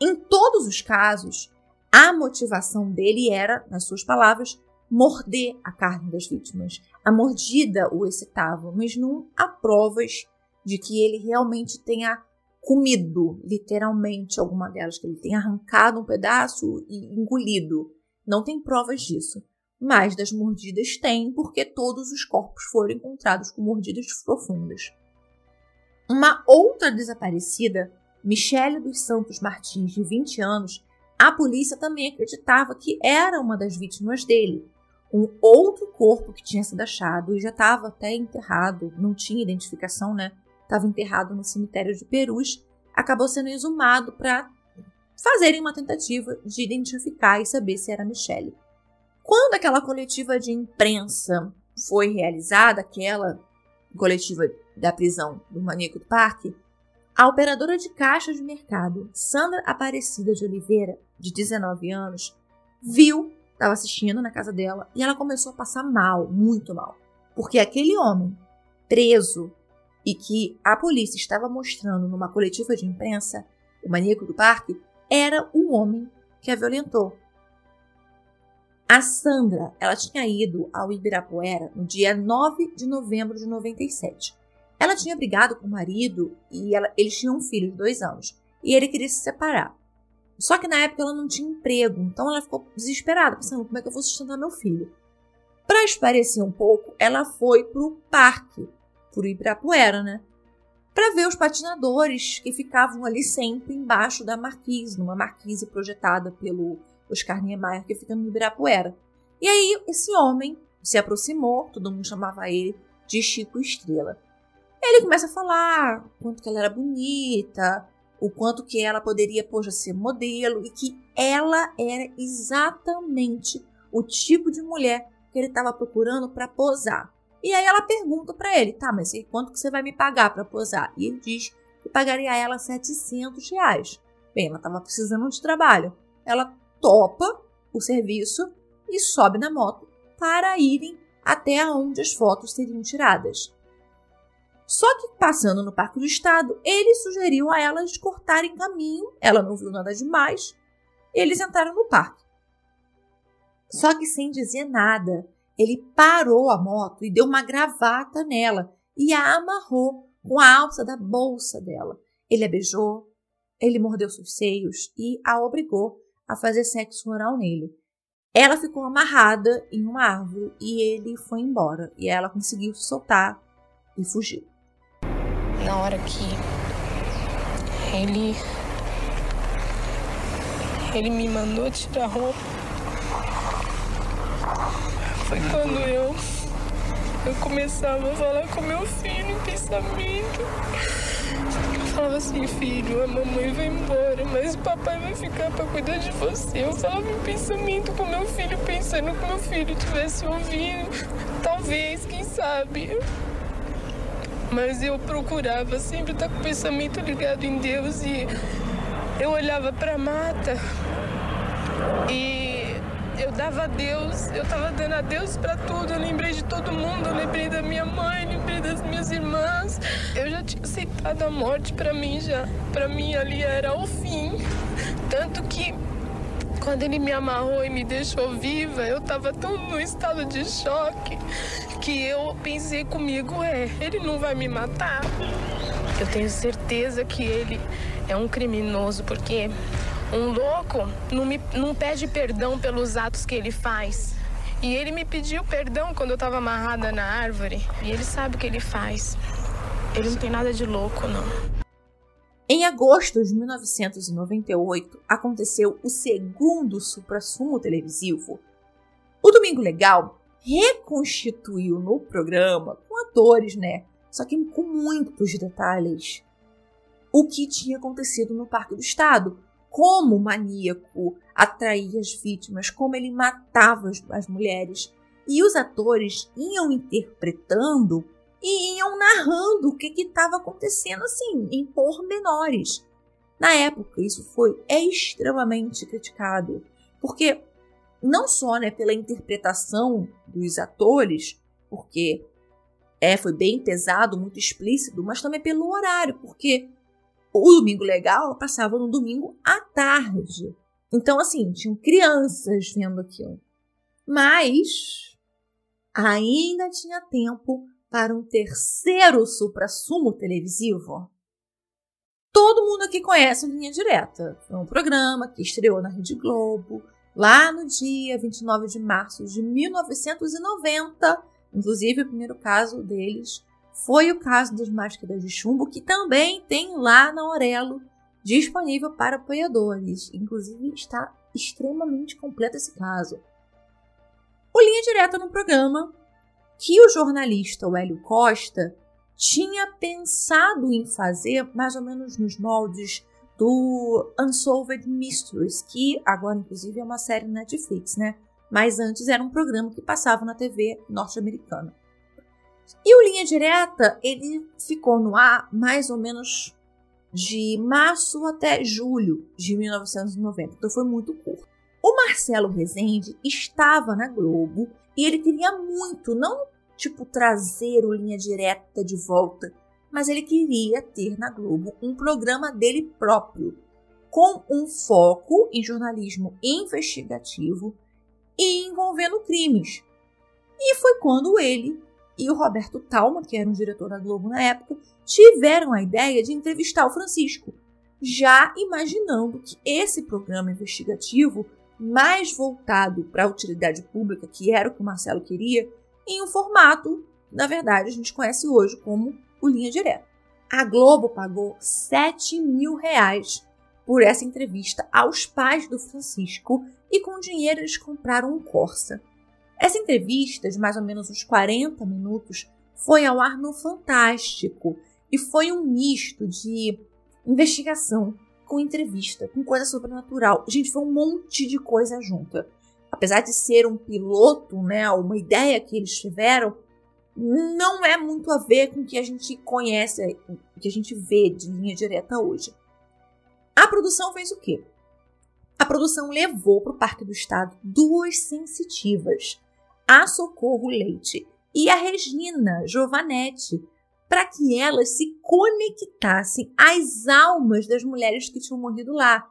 Em todos os casos, a motivação dele era, nas suas palavras, morder a carne das vítimas. A mordida o excitava, mas não há provas de que ele realmente tenha comido, literalmente, alguma delas, que ele tenha arrancado um pedaço e engolido. Não tem provas disso. Mas das mordidas tem, porque todos os corpos foram encontrados com mordidas profundas. Uma outra desaparecida, Michele dos Santos Martins, de 20 anos, a polícia também acreditava que era uma das vítimas dele. Um outro corpo que tinha sido achado e já estava até enterrado, não tinha identificação, né? estava enterrado no cemitério de Perus, acabou sendo exumado para fazerem uma tentativa de identificar e saber se era Michelle. Quando aquela coletiva de imprensa foi realizada, aquela coletiva da prisão do maníaco do parque, a operadora de caixa de mercado, Sandra Aparecida de Oliveira, de 19 anos, viu, estava assistindo na casa dela, e ela começou a passar mal, muito mal. Porque aquele homem preso e que a polícia estava mostrando numa coletiva de imprensa, o maníaco do parque, era o homem que a violentou. A Sandra, ela tinha ido ao Ibirapuera no dia 9 de novembro de 97. Ela tinha brigado com o marido e ela, eles tinham um filho de dois anos. E ele queria se separar. Só que na época ela não tinha emprego, então ela ficou desesperada, pensando como é que eu vou sustentar meu filho. Para esparecer um pouco, ela foi para o parque por Ibirapuera, né? Para ver os patinadores que ficavam ali sempre embaixo da marquise, numa marquise projetada pelo Oscar Niemeyer, que fica no Ibirapuera. E aí esse homem se aproximou, todo mundo chamava ele de Chico Estrela. Ele começa a falar o quanto que ela era bonita, o quanto que ela poderia, poxa, ser modelo e que ela era exatamente o tipo de mulher que ele estava procurando para posar. E aí ela pergunta para ele, tá, mas quanto que você vai me pagar para posar? E ele diz que pagaria a ela 700 reais. Bem, ela estava precisando de trabalho. Ela topa o serviço e sobe na moto para irem até onde as fotos seriam tiradas. Só que passando no Parque do Estado, ele sugeriu a elas cortarem caminho. Ela não viu nada demais. Eles entraram no parque. Só que sem dizer nada, ele parou a moto e deu uma gravata nela e a amarrou com a alça da bolsa dela. Ele a beijou, ele mordeu seus seios e a obrigou a fazer sexo oral nele. Ela ficou amarrada em uma árvore e ele foi embora. E ela conseguiu se soltar e fugiu. Na hora que ele ele me mandou tirar a roupa foi quando eu, eu começava a falar com meu filho em pensamento. Eu falava assim, filho, a mamãe vai embora, mas o papai vai ficar para cuidar de você. Eu falava em pensamento com meu filho, pensando que meu filho tivesse ouvido. Talvez, quem sabe. Mas eu procurava sempre estar com o pensamento ligado em Deus e eu olhava para a mata e eu dava a Deus, eu tava dando a Deus para tudo. Eu lembrei de todo mundo, eu lembrei da minha mãe, lembrei das minhas irmãs. Eu já tinha aceitado a morte para mim já. Para mim ali era o fim. Tanto que quando ele me amarrou e me deixou viva, eu tava tão no estado de choque que eu pensei comigo, é, ele não vai me matar. Eu tenho certeza que ele é um criminoso porque um louco não, me, não pede perdão pelos atos que ele faz. E ele me pediu perdão quando eu estava amarrada na árvore. E ele sabe o que ele faz. Ele não tem nada de louco, não. Em agosto de 1998, aconteceu o segundo supra-sumo televisivo. O Domingo Legal reconstituiu no programa, com atores, né? Só que com muitos detalhes, o que tinha acontecido no Parque do Estado como o maníaco atraía as vítimas, como ele matava as, mulheres. E os atores iam interpretando e iam narrando o que estava acontecendo assim, em pormenores. Na época, isso foi extremamente criticado, porque não só né, pela interpretação dos atores, porque é, foi bem pesado, muito explícito, mas também pelo horário, porque o Domingo Legal passava no domingo à tarde. Então, assim, tinham crianças vendo aquilo. Mas ainda tinha tempo para um terceiro supra-sumo televisivo. Todo mundo aqui conhece Linha Direta. É um programa que estreou na Rede Globo lá no dia 29 de março de 1990. Inclusive, o primeiro caso deles foi o caso das máscaras de chumbo, que também tem lá na Aurelo disponível para apoiadores. Inclusive, está extremamente completo esse caso. O Linha Direta no programa que o jornalista Hélio Costa tinha pensado em fazer mais ou menos nos moldes do Unsolved Mysteries, que agora inclusive é uma série Netflix, né? Mas antes era um programa que passava na TV norte-americana. E o Linha Direta, ele ficou no ar mais ou menos de março até julho de 1990, então foi muito curto. O Marcelo Rezende estava na Globo e ele queria muito, não tipo trazer o Linha Direta de volta, mas ele queria ter na Globo um programa dele próprio, com um foco em jornalismo investigativo e envolvendo crimes. E foi quando ele e o Roberto Talma, que era um diretor da Globo na época, tiveram a ideia de entrevistar o Francisco, já imaginando que esse programa investigativo, mais voltado para a utilidade pública, que era o que o Marcelo queria, em um formato, na verdade, a gente conhece hoje como o Linha Direta. A Globo pagou 7 mil reais por essa entrevista aos pais do Francisco e com dinheiro eles compraram um Corsa. Essa entrevista, de mais ou menos uns 40 minutos, foi ao ar no Fantástico e foi um misto de investigação com entrevista, com coisa sobrenatural. Gente, foi um monte de coisa junta. Apesar de ser um piloto, né, uma ideia que eles tiveram, não é muito a ver com o que a gente conhece, o que a gente vê de linha direta hoje. A produção fez o quê? A produção levou para o Parque do Estado duas sensitivas, a Socorro Leite e a Regina Giovanetti, para que elas se conectassem às almas das mulheres que tinham morrido lá.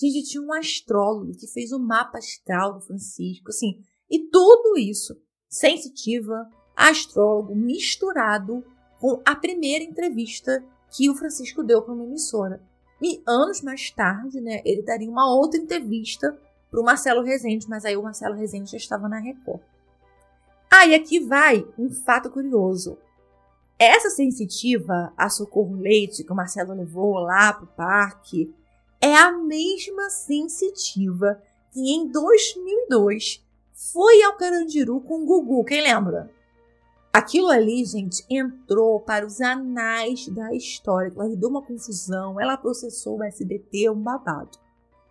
Gente, tinha um astrólogo que fez o mapa astral do Francisco, assim, e tudo isso sensitiva, astrólogo misturado com a primeira entrevista que o Francisco deu para uma emissora. E anos mais tarde, né, ele daria uma outra entrevista para o Marcelo Rezende, mas aí o Marcelo Rezende já estava na Record. Ah, e aqui vai um fato curioso. Essa sensitiva a Socorro Leite que o Marcelo levou lá para o parque é a mesma sensitiva que em 2002 foi ao Carandiru com o Gugu, quem lembra? Aquilo ali, gente, entrou para os anais da história. Ela deu uma confusão, ela processou o SBT, um babado.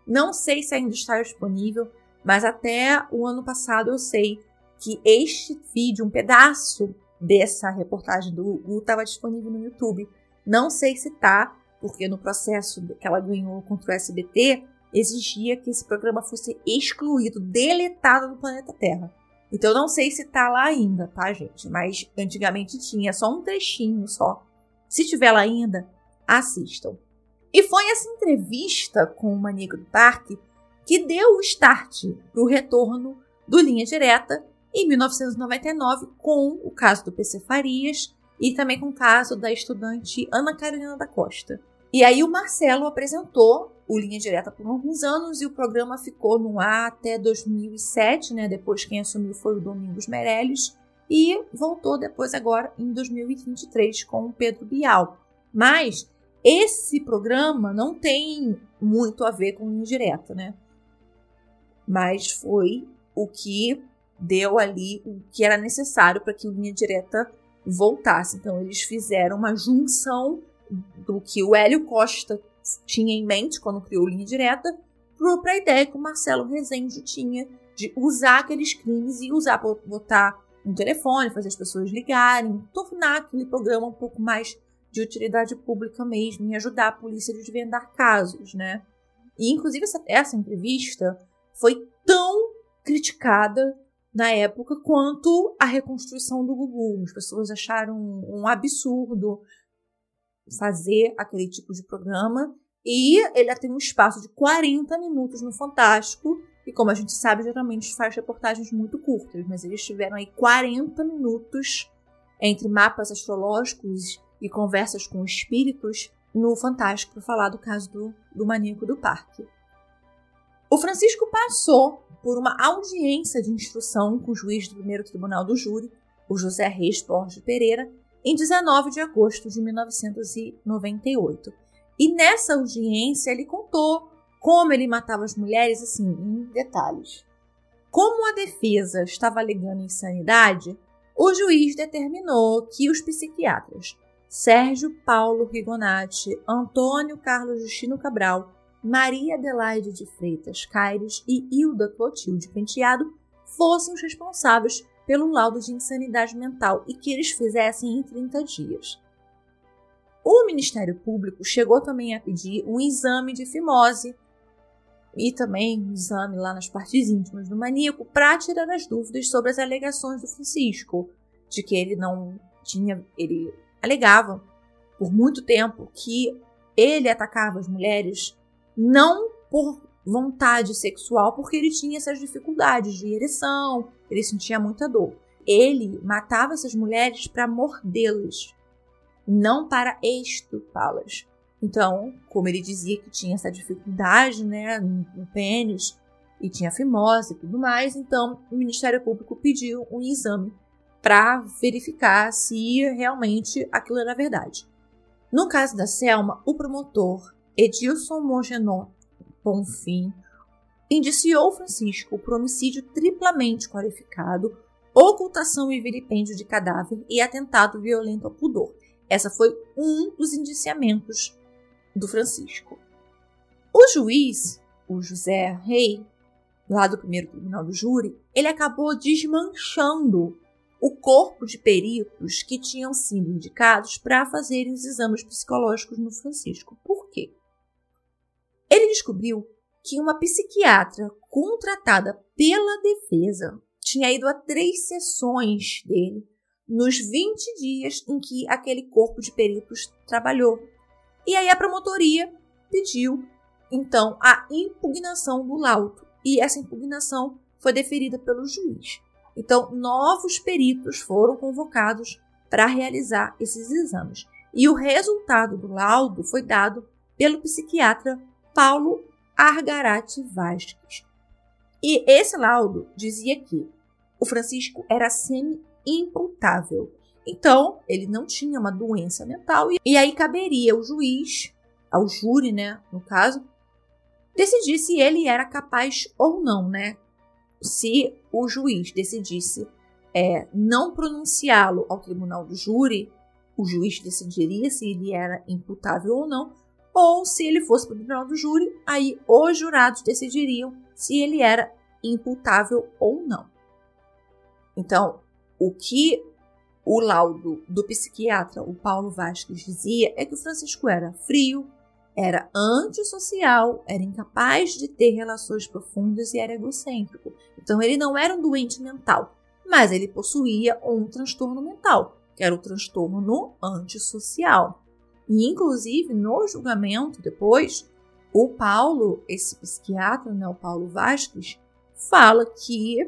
Não sei se ainda está disponível, mas até o ano passado eu sei que este vídeo, um pedaço dessa reportagem do Gugu, estava disponível no YouTube. Não sei se tá, porque no processo que ela ganhou contra o SBT, exigia que esse programa fosse excluído, deletado do planeta Terra. Então eu não sei se tá lá ainda, tá, gente? Mas antigamente tinha só um trechinho só. Se tiver lá ainda, assistam. E foi essa entrevista com o Maníaco do Parque que deu o start para o retorno do Linha Direta em 1999 com o caso do PC Farias e também com o caso da estudante Ana Carolina da Costa. E aí o Marcelo apresentou o Linha Direta por alguns anos e o programa ficou no ar até 2007, né? Depois quem assumiu foi o Domingos Meirelles e voltou depois agora em 2023 com o Pedro Bial. Mas esse programa não tem muito a ver com Linha Direta, né? Mas foi o que deu ali o que era necessário para que o Linha Direta voltasse. Então eles fizeram uma junção do que o Hélio Costa tinha em mente quando criou Linha Direta, para a ideia que o Marcelo Rezende tinha de usar aqueles crimes e usar para botar um telefone, fazer as pessoas ligarem, tornar aquele programa um pouco mais de utilidade pública mesmo e ajudar a polícia a desvendar casos, né? E inclusive essa, essa entrevista foi tão criticada na época quanto a reconstrução do Gugu. As pessoas acharam um absurdo fazer aquele tipo de programa e ele tem um espaço de 40 minutos no Fantástico. E como a gente sabe, geralmente faz reportagens muito curtas, mas eles tiveram aí 40 minutos entre mapas astrológicos e conversas com espíritos no Fantástico para falar do caso do, do maníaco do parque. O Francisco passou por uma audiência de instrução com o juiz do primeiro tribunal do júri, o José Reis Borges Pereira, em 19 de agosto de 1998. E nessa audiência ele contou como ele matava as mulheres, assim, em detalhes. Como a defesa estava alegando insanidade, o juiz determinou que os psiquiatras Sérgio Paulo Rigonati, Antônio Carlos Justino Cabral, Maria Adelaide de Freitas Caires e Hilda Clotilde Penteado fossem os responsáveis pelo laudo de insanidade mental e que eles fizessem em 30 dias. O Ministério Público chegou também a pedir um exame de fimose e também um exame lá nas partes íntimas do maníaco para tirar as dúvidas sobre as alegações do Francisco, de que ele não tinha, ele alegava por muito tempo que ele atacava as mulheres não por vontade sexual, porque ele tinha essas dificuldades de ereção, ele sentia muita dor. Ele matava essas mulheres para mordê-las, não para estupá-las. Então, como ele dizia que tinha essa dificuldade né, no pênis e tinha fimose e tudo mais, então o Ministério Público pediu um exame para verificar se realmente aquilo era verdade. No caso da Selma, o promotor Edilson Mongenó Bonfim indiciou Francisco por homicídio triplamente qualificado, ocultação e vilipêndio de cadáver e atentado violento ao pudor. Essa foi um dos indiciamentos do Francisco. O juiz, o José Rei, lá do primeiro tribunal do júri, ele acabou desmanchando o corpo de peritos que tinham sido indicados para fazerem os exames psicológicos no Francisco. Por quê? Ele descobriu que uma psiquiatra contratada pela defesa tinha ido a três sessões dele nos 20 dias em que aquele corpo de peritos trabalhou. E aí a promotoria pediu, então, a impugnação do laudo. E essa impugnação foi deferida pelo juiz. Então, novos peritos foram convocados para realizar esses exames. E o resultado do laudo foi dado pelo psiquiatra Paulo Argarati Vasques. E esse laudo dizia que o Francisco era semi-imputável. Então, ele não tinha uma doença mental. E aí caberia ao juiz, ao júri, né, no caso, decidir se ele era capaz ou não, né? Se o juiz decidisse é, não pronunciá-lo ao tribunal do júri, o juiz decidiria se ele era imputável ou não, ou se ele fosse para o tribunal do júri, aí os jurados decidiriam se ele era imputável ou não. Então, o que o laudo do psiquiatra, o Paulo Vasques, dizia é que o Francisco era frio, era antissocial, era incapaz de ter relações profundas e era egocêntrico. Então, ele não era um doente mental, mas ele possuía um transtorno mental, que era o transtorno antissocial. E, inclusive, no julgamento depois, o Paulo, esse psiquiatra, né, o Paulo Vasques, fala que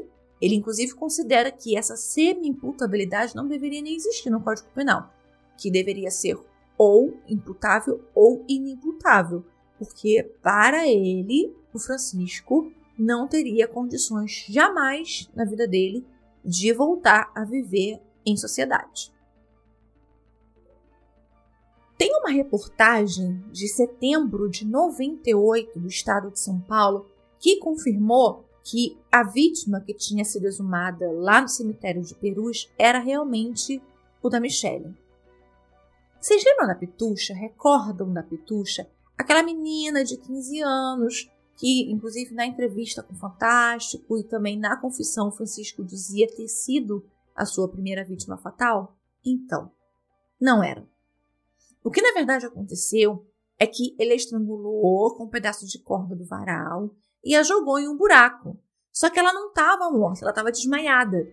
ele, inclusive, considera que essa semi-imputabilidade não deveria nem existir no Código Penal, que deveria ser ou imputável ou inimputável, porque para ele, o Francisco não teria condições jamais na vida dele de voltar a viver em sociedade. Tem uma reportagem de setembro de 98 do estado de São Paulo que confirmou que a vítima que tinha sido exumada lá no cemitério de Perus era realmente o da Michelle. Vocês lembram da Pitucha? Recordam da Pitucha? Aquela menina de 15 anos que, inclusive, na entrevista com o Fantástico e também na confissão, Francisco dizia ter sido a sua primeira vítima fatal? Então, não era. O que na verdade aconteceu é que ele a estrangulou com um pedaço de corda do varal e a jogou em um buraco. Só que ela não estava morta, ela estava desmaiada.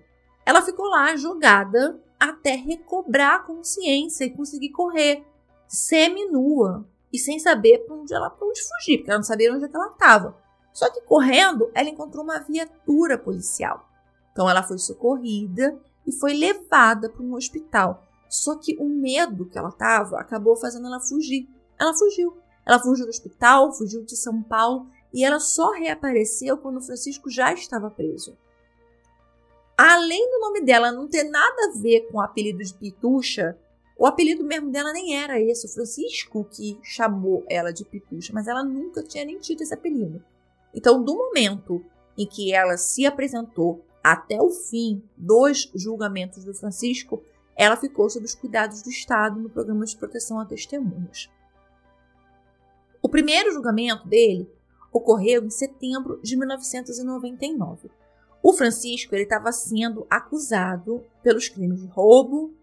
Ela ficou lá jogada até recobrar a consciência e conseguir correr, semi-nua e sem saber para onde ela pra onde fugir, porque ela não sabia onde é ela estava. Só que correndo, ela encontrou uma viatura policial. Então ela foi socorrida e foi levada para um hospital. Só que o medo que ela estava acabou fazendo ela fugir. Ela fugiu. Ela fugiu do hospital, fugiu de São Paulo e ela só reapareceu quando Francisco já estava preso. Além do nome dela não ter nada a ver com o apelido de Pitucha, o apelido mesmo dela nem era esse, o Francisco que chamou ela de Pitucha, mas ela nunca tinha nem tido esse apelido. Então, do momento em que ela se apresentou até o fim dos julgamentos do Francisco, ela ficou sob os cuidados do Estado no programa de proteção a testemunhas. O primeiro julgamento dele ocorreu em setembro de 1999. O Francisco estava sendo acusado pelos crimes de roubo,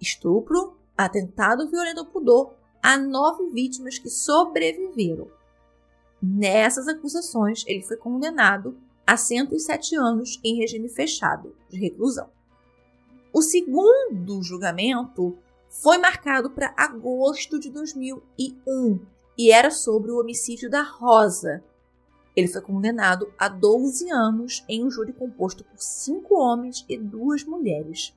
estupro, atentado violento ao pudor a nove vítimas que sobreviveram. Nessas acusações, ele foi condenado a 107 anos em regime fechado de reclusão. O segundo julgamento foi marcado para agosto de 2001 e era sobre o homicídio da Rosa. Ele foi condenado a 12 anos em um júri composto por cinco homens e duas mulheres.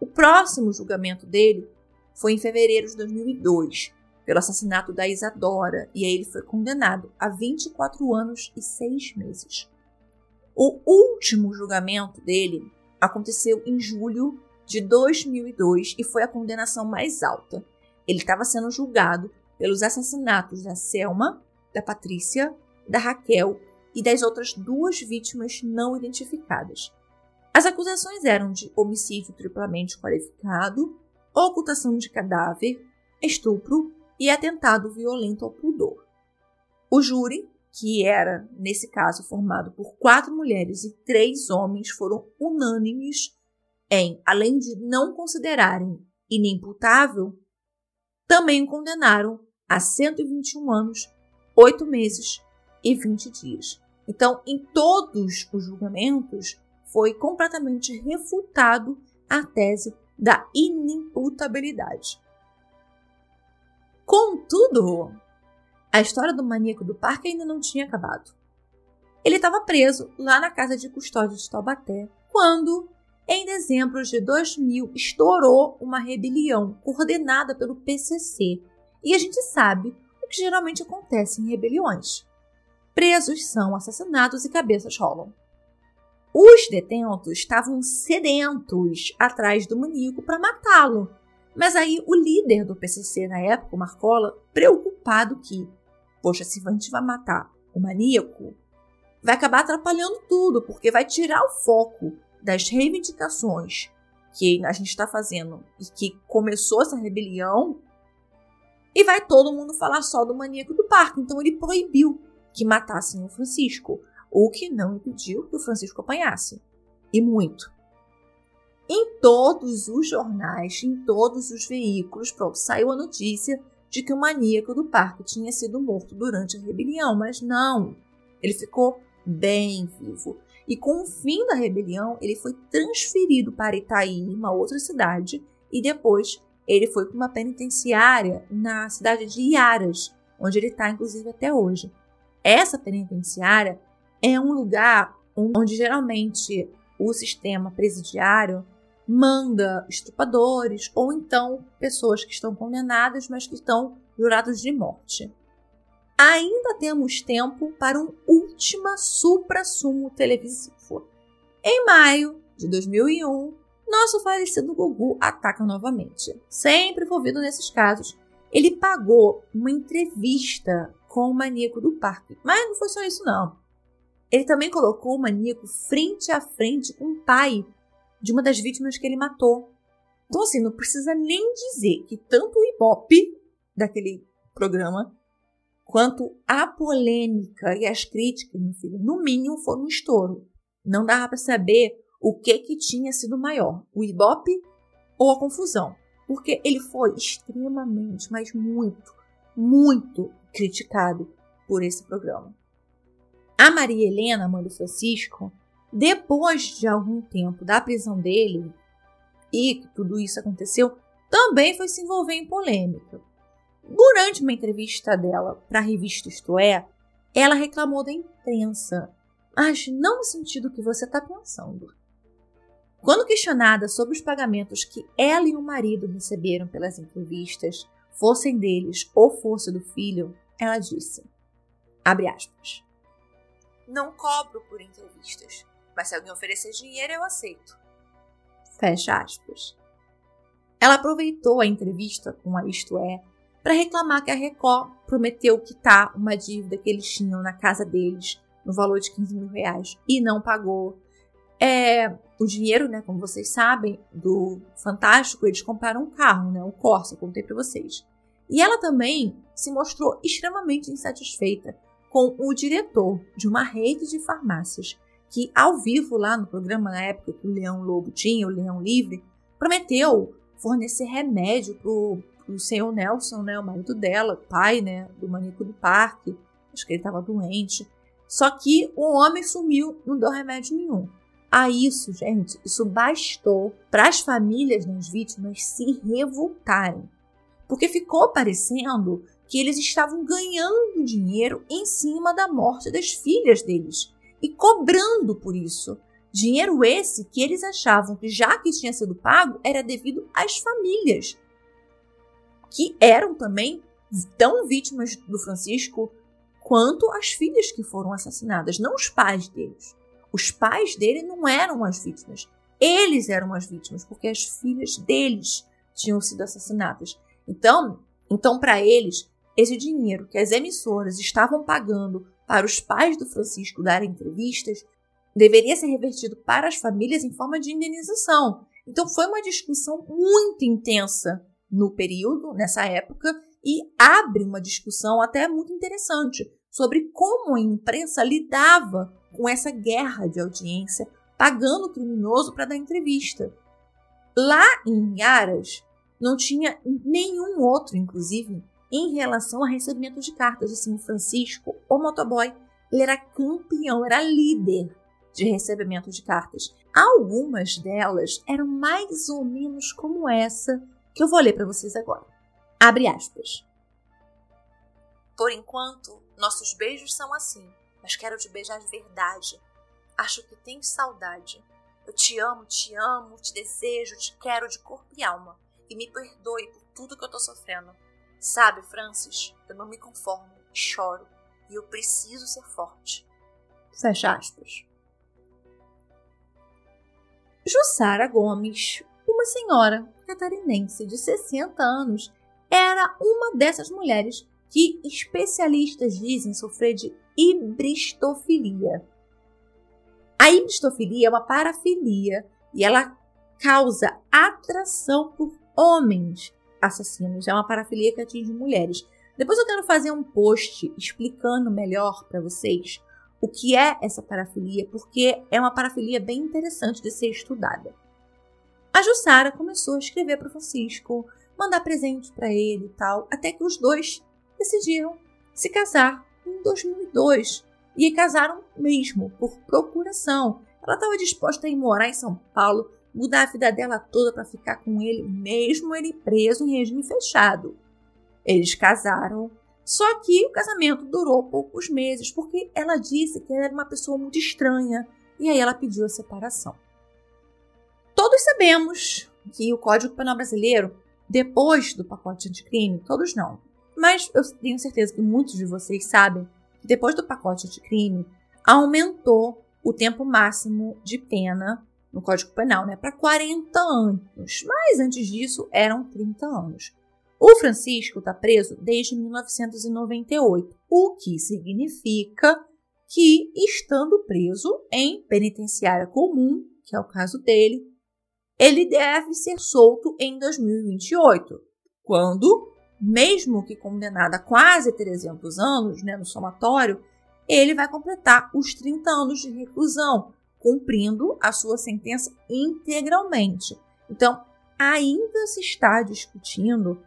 O próximo julgamento dele foi em fevereiro de 2002, pelo assassinato da Isadora, e aí ele foi condenado a 24 anos e 6 meses. O último julgamento dele aconteceu em julho de 2002 e foi a condenação mais alta. Ele estava sendo julgado pelos assassinatos da Selma, da Patrícia, da Raquel e das outras duas vítimas não identificadas. As acusações eram de homicídio triplamente qualificado, ocultação de cadáver, estupro e atentado violento ao pudor. O júri, que era, nesse caso, formado por quatro mulheres e três homens, foram unânimes em, além de não considerarem inimputável, também o condenaram a 121 anos, 8 meses e 20 dias. Então, em todos os julgamentos, foi completamente refutado a tese da inimputabilidade. Contudo, a história do maníaco do parque ainda não tinha acabado. Ele estava preso lá na casa de custódia de Taubaté quando, em dezembro de 2000, estourou uma rebelião coordenada pelo PCC. E a gente sabe o que geralmente acontece em rebeliões. Presos são assassinados e cabeças rolam. Os detentos estavam sedentos atrás do maníaco para matá-lo. Mas aí o líder do PCC na época, Marcola, preocupado que, poxa, se a gente vai matar o maníaco, vai acabar atrapalhando tudo, porque vai tirar o foco das reivindicações que a gente está fazendo e que começou essa rebelião e vai todo mundo falar só do maníaco do parque. Então ele proibiu que matassem o Francisco, o que não impediu que o Francisco apanhasse. E muito. Em todos os jornais, em todos os veículos, pronto, saiu a notícia de que o maníaco do parque tinha sido morto durante a rebelião, mas não. Ele ficou bem vivo. E com o fim da rebelião, ele foi transferido para Itaí, uma outra cidade, e depois ele foi para uma penitenciária na cidade de Iaras, onde ele está, inclusive, até hoje. Essa penitenciária é um lugar onde geralmente o sistema presidiário manda estrupadores ou então pessoas que estão condenadas, mas que estão jurados de morte. Ainda temos tempo para um última supra-sumo televisivo. Em maio de 2001, nosso falecido Gugu ataca novamente. Sempre envolvido nesses casos, ele pagou uma entrevista com o maníaco do parque. Mas não foi só isso, não. Ele também colocou o maníaco frente a frente com o pai de uma das vítimas que ele matou. Então, assim, não precisa nem dizer que tanto o Ibope daquele programa quanto a polêmica e as críticas, meu filho, no mínimo foram um estouro. Não dava para saber o que que tinha sido maior, o Ibope ou a confusão, porque ele foi extremamente, mas muito, muito criticado por esse programa. A Maria Helena, mãe do Francisco, depois de algum tempo da prisão dele e que tudo isso aconteceu, também foi se envolver em polêmica. Durante uma entrevista dela para a revista Isto É, ela reclamou da imprensa, mas não no sentido que você está pensando. Quando questionada sobre os pagamentos que ela e o marido receberam pelas entrevistas, fossem deles ou fosse do filho, ela disse: abre aspas. Não cobro por entrevistas, mas se alguém oferecer dinheiro, eu aceito. Fecha aspas. Ela aproveitou a entrevista com a Isto É para reclamar que a Record prometeu quitar uma dívida que eles tinham na casa deles no valor de 15 mil reais e não pagou. É, o dinheiro, né, como vocês sabem, do Fantástico, eles compraram um carro, né, o Corsa, contei para vocês. E ela também se mostrou extremamente insatisfeita com o diretor de uma rede de farmácias que, ao vivo lá no programa, na época que o Leão Lobo tinha, o Leão Livre, prometeu fornecer remédio pro, pro senhor Nelson, né, o marido dela, pai, né, do maníaco do parque. Acho que ele estava doente. Só que o homem sumiu, não deu remédio nenhum. A isso, gente, isso bastou para as famílias das vítimas se revoltarem. Porque ficou parecendo que eles estavam ganhando dinheiro em cima da morte das filhas deles e cobrando por isso. Dinheiro esse que eles achavam que já que tinha sido pago era devido às famílias, que eram também tão vítimas do Francisco quanto as filhas que foram assassinadas, não os pais deles. Os pais dele não eram as vítimas, eles eram as vítimas, porque as filhas deles tinham sido assassinadas. Então, então para eles, esse dinheiro que as emissoras estavam pagando para os pais do Francisco darem entrevistas deveria ser revertido para as famílias em forma de indenização. Então foi uma discussão muito intensa no período, nessa época, e abre uma discussão até muito interessante sobre como a imprensa lidava com essa guerra de audiência, pagando o criminoso para dar entrevista. Lá em Aras, não tinha nenhum outro, inclusive, em relação a recebimento de cartas. Assim, o Francisco, o motoboy, ele era campeão, era líder de recebimento de cartas. Algumas delas eram mais ou menos como essa que eu vou ler para vocês agora. Abre aspas. Por enquanto, nossos beijos são assim, mas quero te beijar de verdade. Acho que tens saudade. Eu te amo, te amo, te desejo, te quero de corpo e alma. E me perdoe por tudo que eu tô sofrendo. Sabe, Francis, eu não me conformo, choro. E eu preciso ser forte. Fecha aspas. Jussara Gomes, uma senhora catarinense de 60 anos, era uma dessas mulheres que especialistas dizem sofrer de hibristofilia. A hibristofilia é uma parafilia e ela causa atração por homens assassinos. É uma parafilia que atinge mulheres. Depois eu quero fazer um post explicando melhor para vocês o que é essa parafilia, porque é uma parafilia bem interessante de ser estudada. A Jussara começou a escrever para Francisco, mandar presentes para ele e tal, até que os dois decidiram se casar em 2002. E casaram mesmo, por procuração. Ela estava disposta a ir morar em São Paulo, mudar a vida dela toda para ficar com ele, mesmo ele preso em regime fechado. Eles casaram, só que o casamento durou poucos meses, porque ela disse que ela era uma pessoa muito estranha, e aí ela pediu a separação. Todos sabemos que o Código Penal Brasileiro, depois do pacote anticrime, todos não, mas eu tenho certeza que muitos de vocês sabem que depois do pacote anticrime, aumentou o tempo máximo de pena no Código Penal, né, para 40 anos. Mas antes disso, eram 30 anos. O Francisco está preso desde 1998, o que significa que, estando preso em penitenciária comum, que é o caso dele, ele deve ser solto em 2028, quando, mesmo que condenado a quase 300 anos né, no somatório, ele vai completar os 30 anos de reclusão, cumprindo a sua sentença integralmente. Então, ainda se está discutindo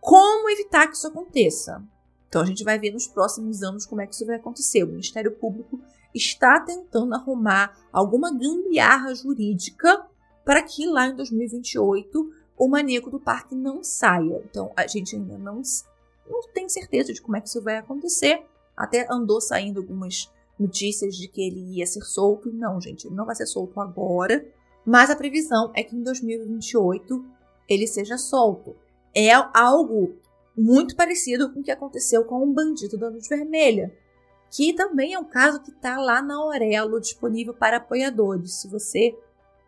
como evitar que isso aconteça. Então, a gente vai ver nos próximos anos como é que isso vai acontecer. O Ministério Público está tentando arrumar alguma gambiarra jurídica para que lá em 2028 o maníaco do parque não saia. Então, a gente ainda não, não tem certeza de como é que isso vai acontecer. Até andou saindo algumas notícias de que ele ia ser solto. Não, gente, ele não vai ser solto agora. Mas a previsão é que em 2028 ele seja solto. É algo muito parecido com o que aconteceu com o bandido da luz vermelha, que também é um caso que está lá na Aurelo, disponível para apoiadores. Se você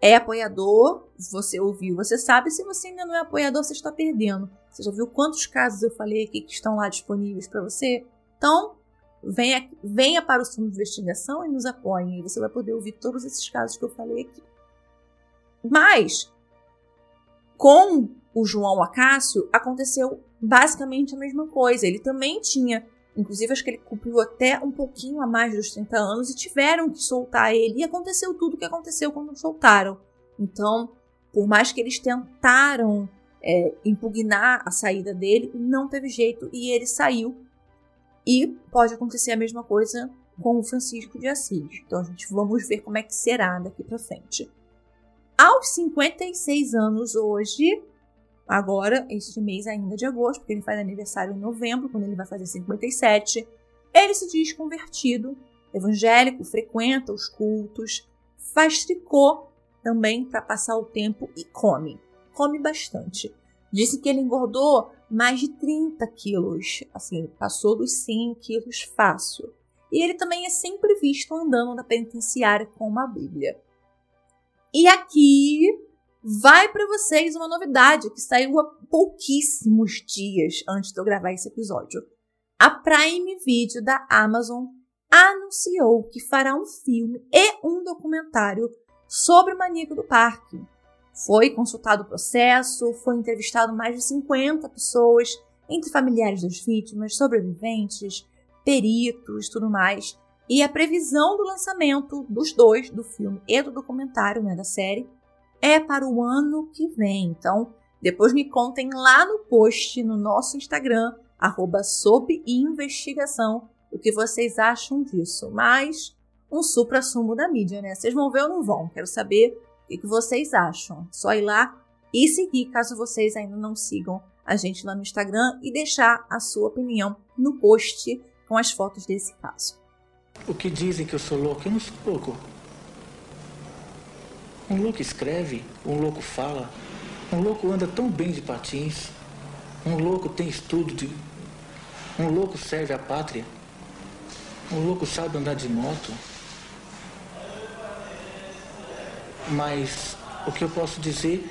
é apoiador, você ouviu, você sabe. Se você ainda não é apoiador, você está perdendo. Você já viu quantos casos eu falei aqui que estão lá disponíveis para você? Então, venha, venha para o Fundo de Investigação e nos apoie. E você vai poder ouvir todos esses casos que eu falei aqui. Mas, com o João Acácio, aconteceu basicamente a mesma coisa. Ele também tinha, inclusive acho que ele cumpriu até um pouquinho a mais dos 30 anos e tiveram que soltar ele. E aconteceu tudo o que aconteceu quando soltaram. Então, por mais que eles tentaram é, impugnar a saída dele, não teve jeito e ele saiu. E pode acontecer a mesma coisa com o Francisco de Assis. Então, a gente vamos ver como é que será daqui para frente. Aos 56 anos hoje, agora, este mês ainda de agosto, porque ele faz aniversário em novembro, quando ele vai fazer 57, ele se diz convertido, evangélico, frequenta os cultos, faz tricô também para passar o tempo e come. Come bastante. Disse que ele engordou mais de 30 quilos, assim, passou dos 100 quilos fácil. E ele também é sempre visto andando na penitenciária com uma Bíblia. E aqui vai para vocês uma novidade que saiu há pouquíssimos dias antes de eu gravar esse episódio. A Prime Video da Amazon anunciou que fará um filme e um documentário sobre o maníaco do parque. Foi consultado o processo, foi entrevistado mais de 50 pessoas, entre familiares das vítimas, sobreviventes, peritos, tudo mais. E a previsão do lançamento dos dois, do filme e do documentário, né, da série, é para o ano que vem. Então, depois me contem lá no post no nosso Instagram, arroba investigação, o que vocês acham disso. Mas um supra-sumo da mídia, né? Vocês vão ver ou não vão? Quero saber o que, vocês acham. Só ir lá e seguir, caso vocês ainda não sigam a gente lá no Instagram, e deixar a sua opinião no post com as fotos desse caso. O que dizem que eu sou louco? Eu não sou louco. Um louco escreve, um louco fala, um louco anda tão bem de patins, um louco tem estudo de. Um louco serve a pátria, um louco sabe andar de moto. Mas o que eu posso dizer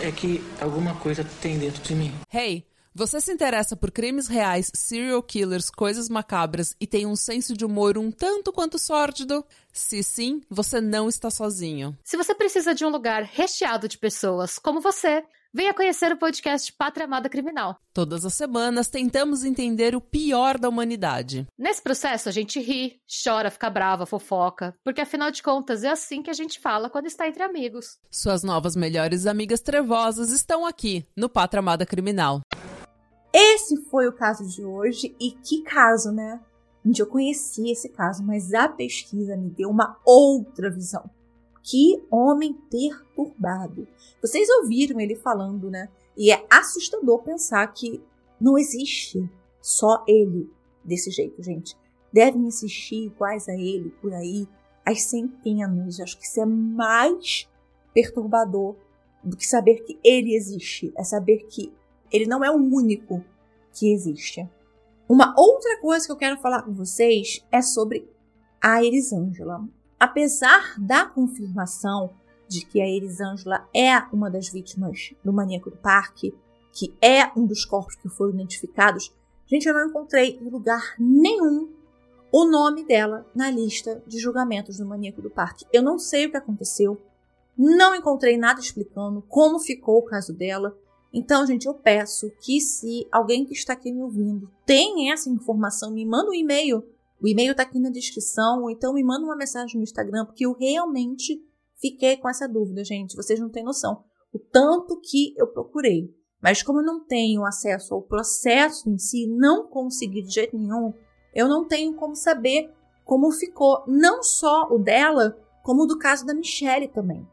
é que alguma coisa tem dentro de mim. Hey! Você se interessa por crimes reais, serial killers, coisas macabras e tem um senso de humor um tanto quanto sórdido? Se sim, você não está sozinho. Se você precisa de um lugar recheado de pessoas como você, venha conhecer o podcast Pátria Amada Criminal. Todas as semanas tentamos entender o pior da humanidade. Nesse processo a gente ri, chora, fica brava, fofoca, porque afinal de contas é assim que a gente fala quando está entre amigos. Suas novas melhores amigas trevosas estão aqui no Pátria Amada Criminal. Esse foi o caso de hoje e que caso, né? Eu conheci esse caso, mas a pesquisa me deu uma outra visão. Que homem perturbado. Vocês ouviram ele falando, né? E é assustador pensar que não existe só ele desse jeito, gente. Devem existir iguais a ele por aí as centenas. Eu acho que isso é mais perturbador do que saber que ele existe. É saber que ele não é o único que existe. Uma outra coisa que eu quero falar com vocês é sobre a Elisângela. Apesar da confirmação de que a Elisângela é uma das vítimas do maníaco do parque, que é um dos corpos que foram identificados, gente, eu não encontrei em lugar nenhum o nome dela na lista de julgamentos do maníaco do parque. Eu não sei o que aconteceu, não encontrei nada explicando como ficou o caso dela. Então, gente, eu peço que se alguém que está aqui me ouvindo tem essa informação, me manda um e-mail O e-mail tá aqui na descrição, ou então me manda uma mensagem no Instagram, porque eu realmente fiquei com essa dúvida, gente. Vocês não têm noção. O tanto que eu procurei. Mas como eu não tenho acesso ao processo em si, não consegui de jeito nenhum, eu não tenho como saber como ficou não só o dela, como o do caso da Michelle também.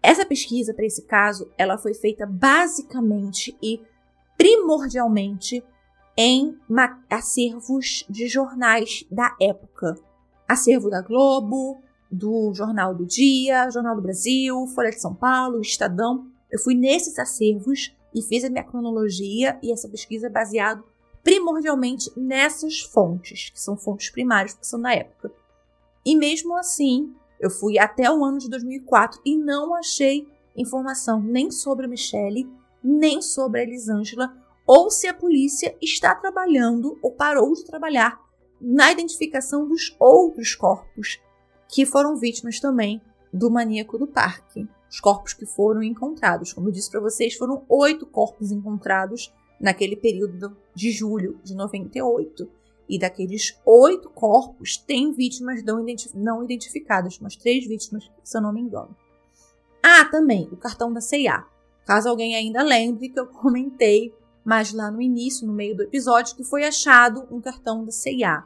Essa pesquisa para esse caso, ela foi feita basicamente e primordialmente em acervos de jornais da época. Acervo da Globo, do Jornal do Dia, Jornal do Brasil, Folha de São Paulo, Estadão. Eu fui nesses acervos e fiz a minha cronologia e essa pesquisa baseada primordialmente nessas fontes, que são fontes primárias, que são da época. E mesmo assim, eu fui até o ano de 2004 e não achei informação nem sobre a Michelle, nem sobre a Elisângela, ou se a polícia está trabalhando ou parou de trabalhar na identificação dos outros corpos que foram vítimas também do maníaco do parque. Os corpos que foram encontrados. Como eu disse para vocês, foram oito corpos encontrados naquele período de julho de 98. E daqueles oito corpos, tem vítimas não, identif não identificadas, mas três vítimas, se eu não me engano. Ah, também o cartão da CIA. Caso alguém ainda lembre que eu comentei mas lá no início, no meio do episódio, que foi achado um cartão da CIA.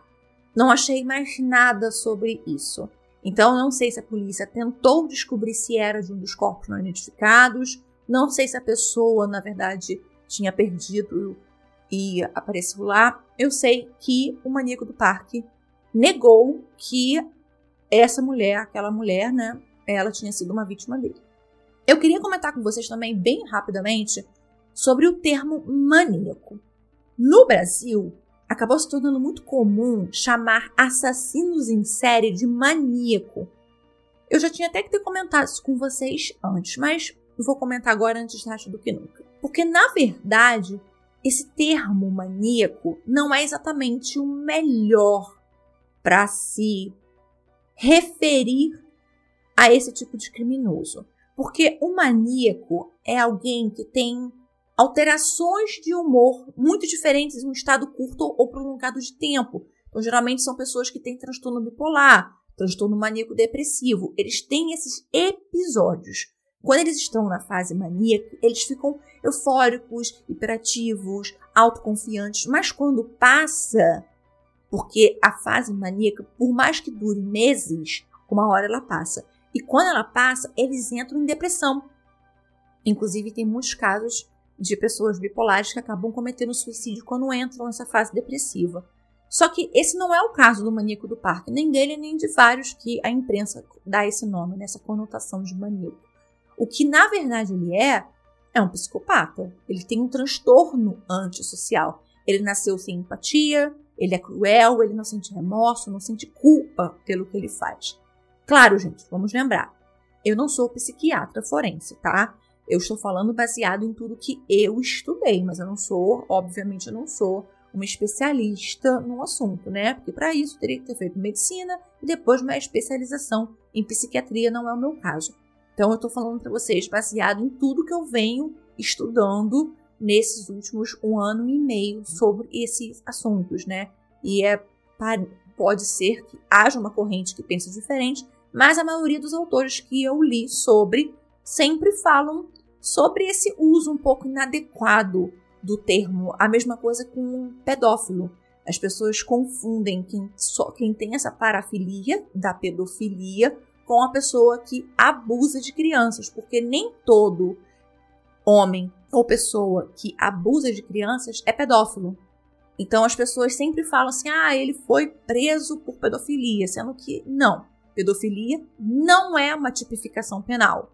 Não achei mais nada sobre isso. Então, não sei se a polícia tentou descobrir se era de um dos corpos não identificados. Não sei se a pessoa, na verdade, tinha perdido e apareceu lá. Eu sei que o maníaco do parque negou que essa mulher, aquela mulher, né, ela tinha sido uma vítima dele. Eu queria comentar com vocês também, bem rapidamente, sobre o termo maníaco. No Brasil, acabou se tornando muito comum chamar assassinos em série de maníaco. Eu já tinha até que ter comentado isso com vocês antes, mas vou comentar agora antes tarde do que nunca. Porque, na verdade, esse termo maníaco não é exatamente o melhor para se referir a esse tipo de criminoso. Porque o maníaco é alguém que tem alterações de humor muito diferentes em um estado curto ou prolongado de tempo. Então, geralmente são pessoas que têm transtorno bipolar, transtorno maníaco depressivo. Eles têm esses episódios. Quando eles estão na fase maníaca, eles ficam eufóricos, hiperativos, autoconfiantes, mas quando passa, porque a fase maníaca, por mais que dure meses, uma hora ela passa. E quando ela passa, eles entram em depressão. Inclusive, tem muitos casos de pessoas bipolares que acabam cometendo suicídio quando entram nessa fase depressiva. Só que esse não é o caso do maníaco do parque, nem dele nem de vários que a imprensa dá esse nome, nessa conotação de maníaco. O que na verdade ele é, é um psicopata. Ele tem um transtorno antissocial. Ele nasceu sem empatia, ele é cruel, ele não sente remorso, não sente culpa pelo que ele faz. Claro, gente, vamos lembrar. Eu não sou psiquiatra forense, tá? Eu estou falando baseado em tudo que eu estudei, mas eu não sou, obviamente, eu não sou uma especialista no assunto, né? Porque para isso teria que ter feito medicina e depois uma especialização em psiquiatria, não é o meu caso. Então eu estou falando para vocês baseado em tudo que eu venho estudando nesses últimos um ano e meio sobre esses assuntos, né? E é pode ser que haja uma corrente que pense diferente, mas a maioria dos autores que eu li sobre sempre falam sobre esse uso um pouco inadequado do termo. A mesma coisa com pedófilo. As pessoas confundem quem, só, quem tem essa parafilia da pedofilia com a pessoa que abusa de crianças, porque nem todo homem ou pessoa que abusa de crianças é pedófilo. Então as pessoas sempre falam assim: ah, ele foi preso por pedofilia, sendo que não. Pedofilia não é uma tipificação penal.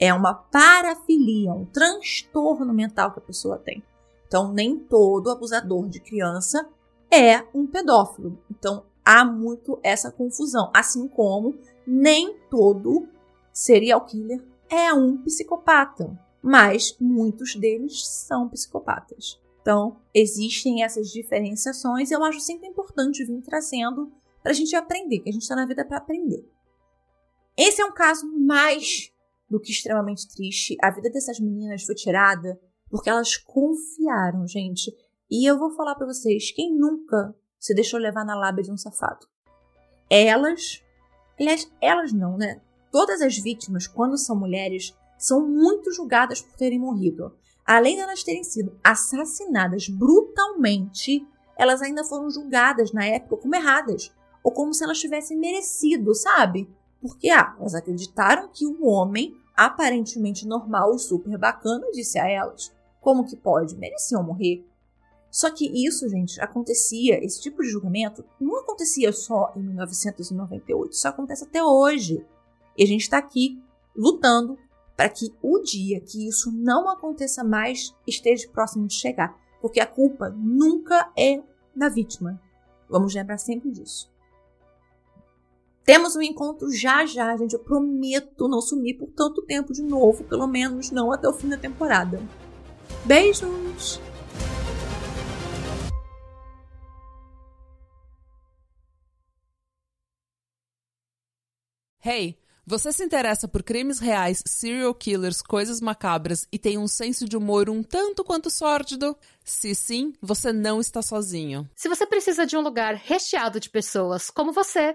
É uma parafilia, um transtorno mental que a pessoa tem. Então, nem todo abusador de criança é um pedófilo. Então, há muito essa confusão. Assim como nem todo serial killer é um psicopata. Mas muitos deles são psicopatas. Então, existem essas diferenciações e eu acho sempre importante vir trazendo para a gente aprender, que a gente está na vida para aprender. Esse é um caso mais do que extremamente triste. A vida dessas meninas foi tirada porque elas confiaram, gente. E eu vou falar para vocês, quem nunca se deixou levar na lábia de um safado. Elas, aliás, elas não, né? Todas as vítimas, quando são mulheres, são muito julgadas por terem morrido. Além de elas terem sido assassinadas brutalmente, elas ainda foram julgadas na época como erradas, ou como se elas tivessem merecido, sabe? Porque ah, elas acreditaram que um homem aparentemente normal e super bacana disse a elas: como que pode? Mereciam morrer. Só que isso, gente, acontecia, esse tipo de julgamento não acontecia só em 1998, isso acontece até hoje. E a gente está aqui lutando para que o dia que isso não aconteça mais esteja próximo de chegar, porque a culpa nunca é da vítima. Vamos lembrar sempre disso. Temos um encontro já já, gente. Eu prometo não sumir por tanto tempo de novo, pelo menos não até o fim da temporada. Beijos! Hey, você se interessa por crimes reais, serial killers, coisas macabras e tem um senso de humor um tanto quanto sórdido? Se sim, você não está sozinho. Se você precisa de um lugar recheado de pessoas como você,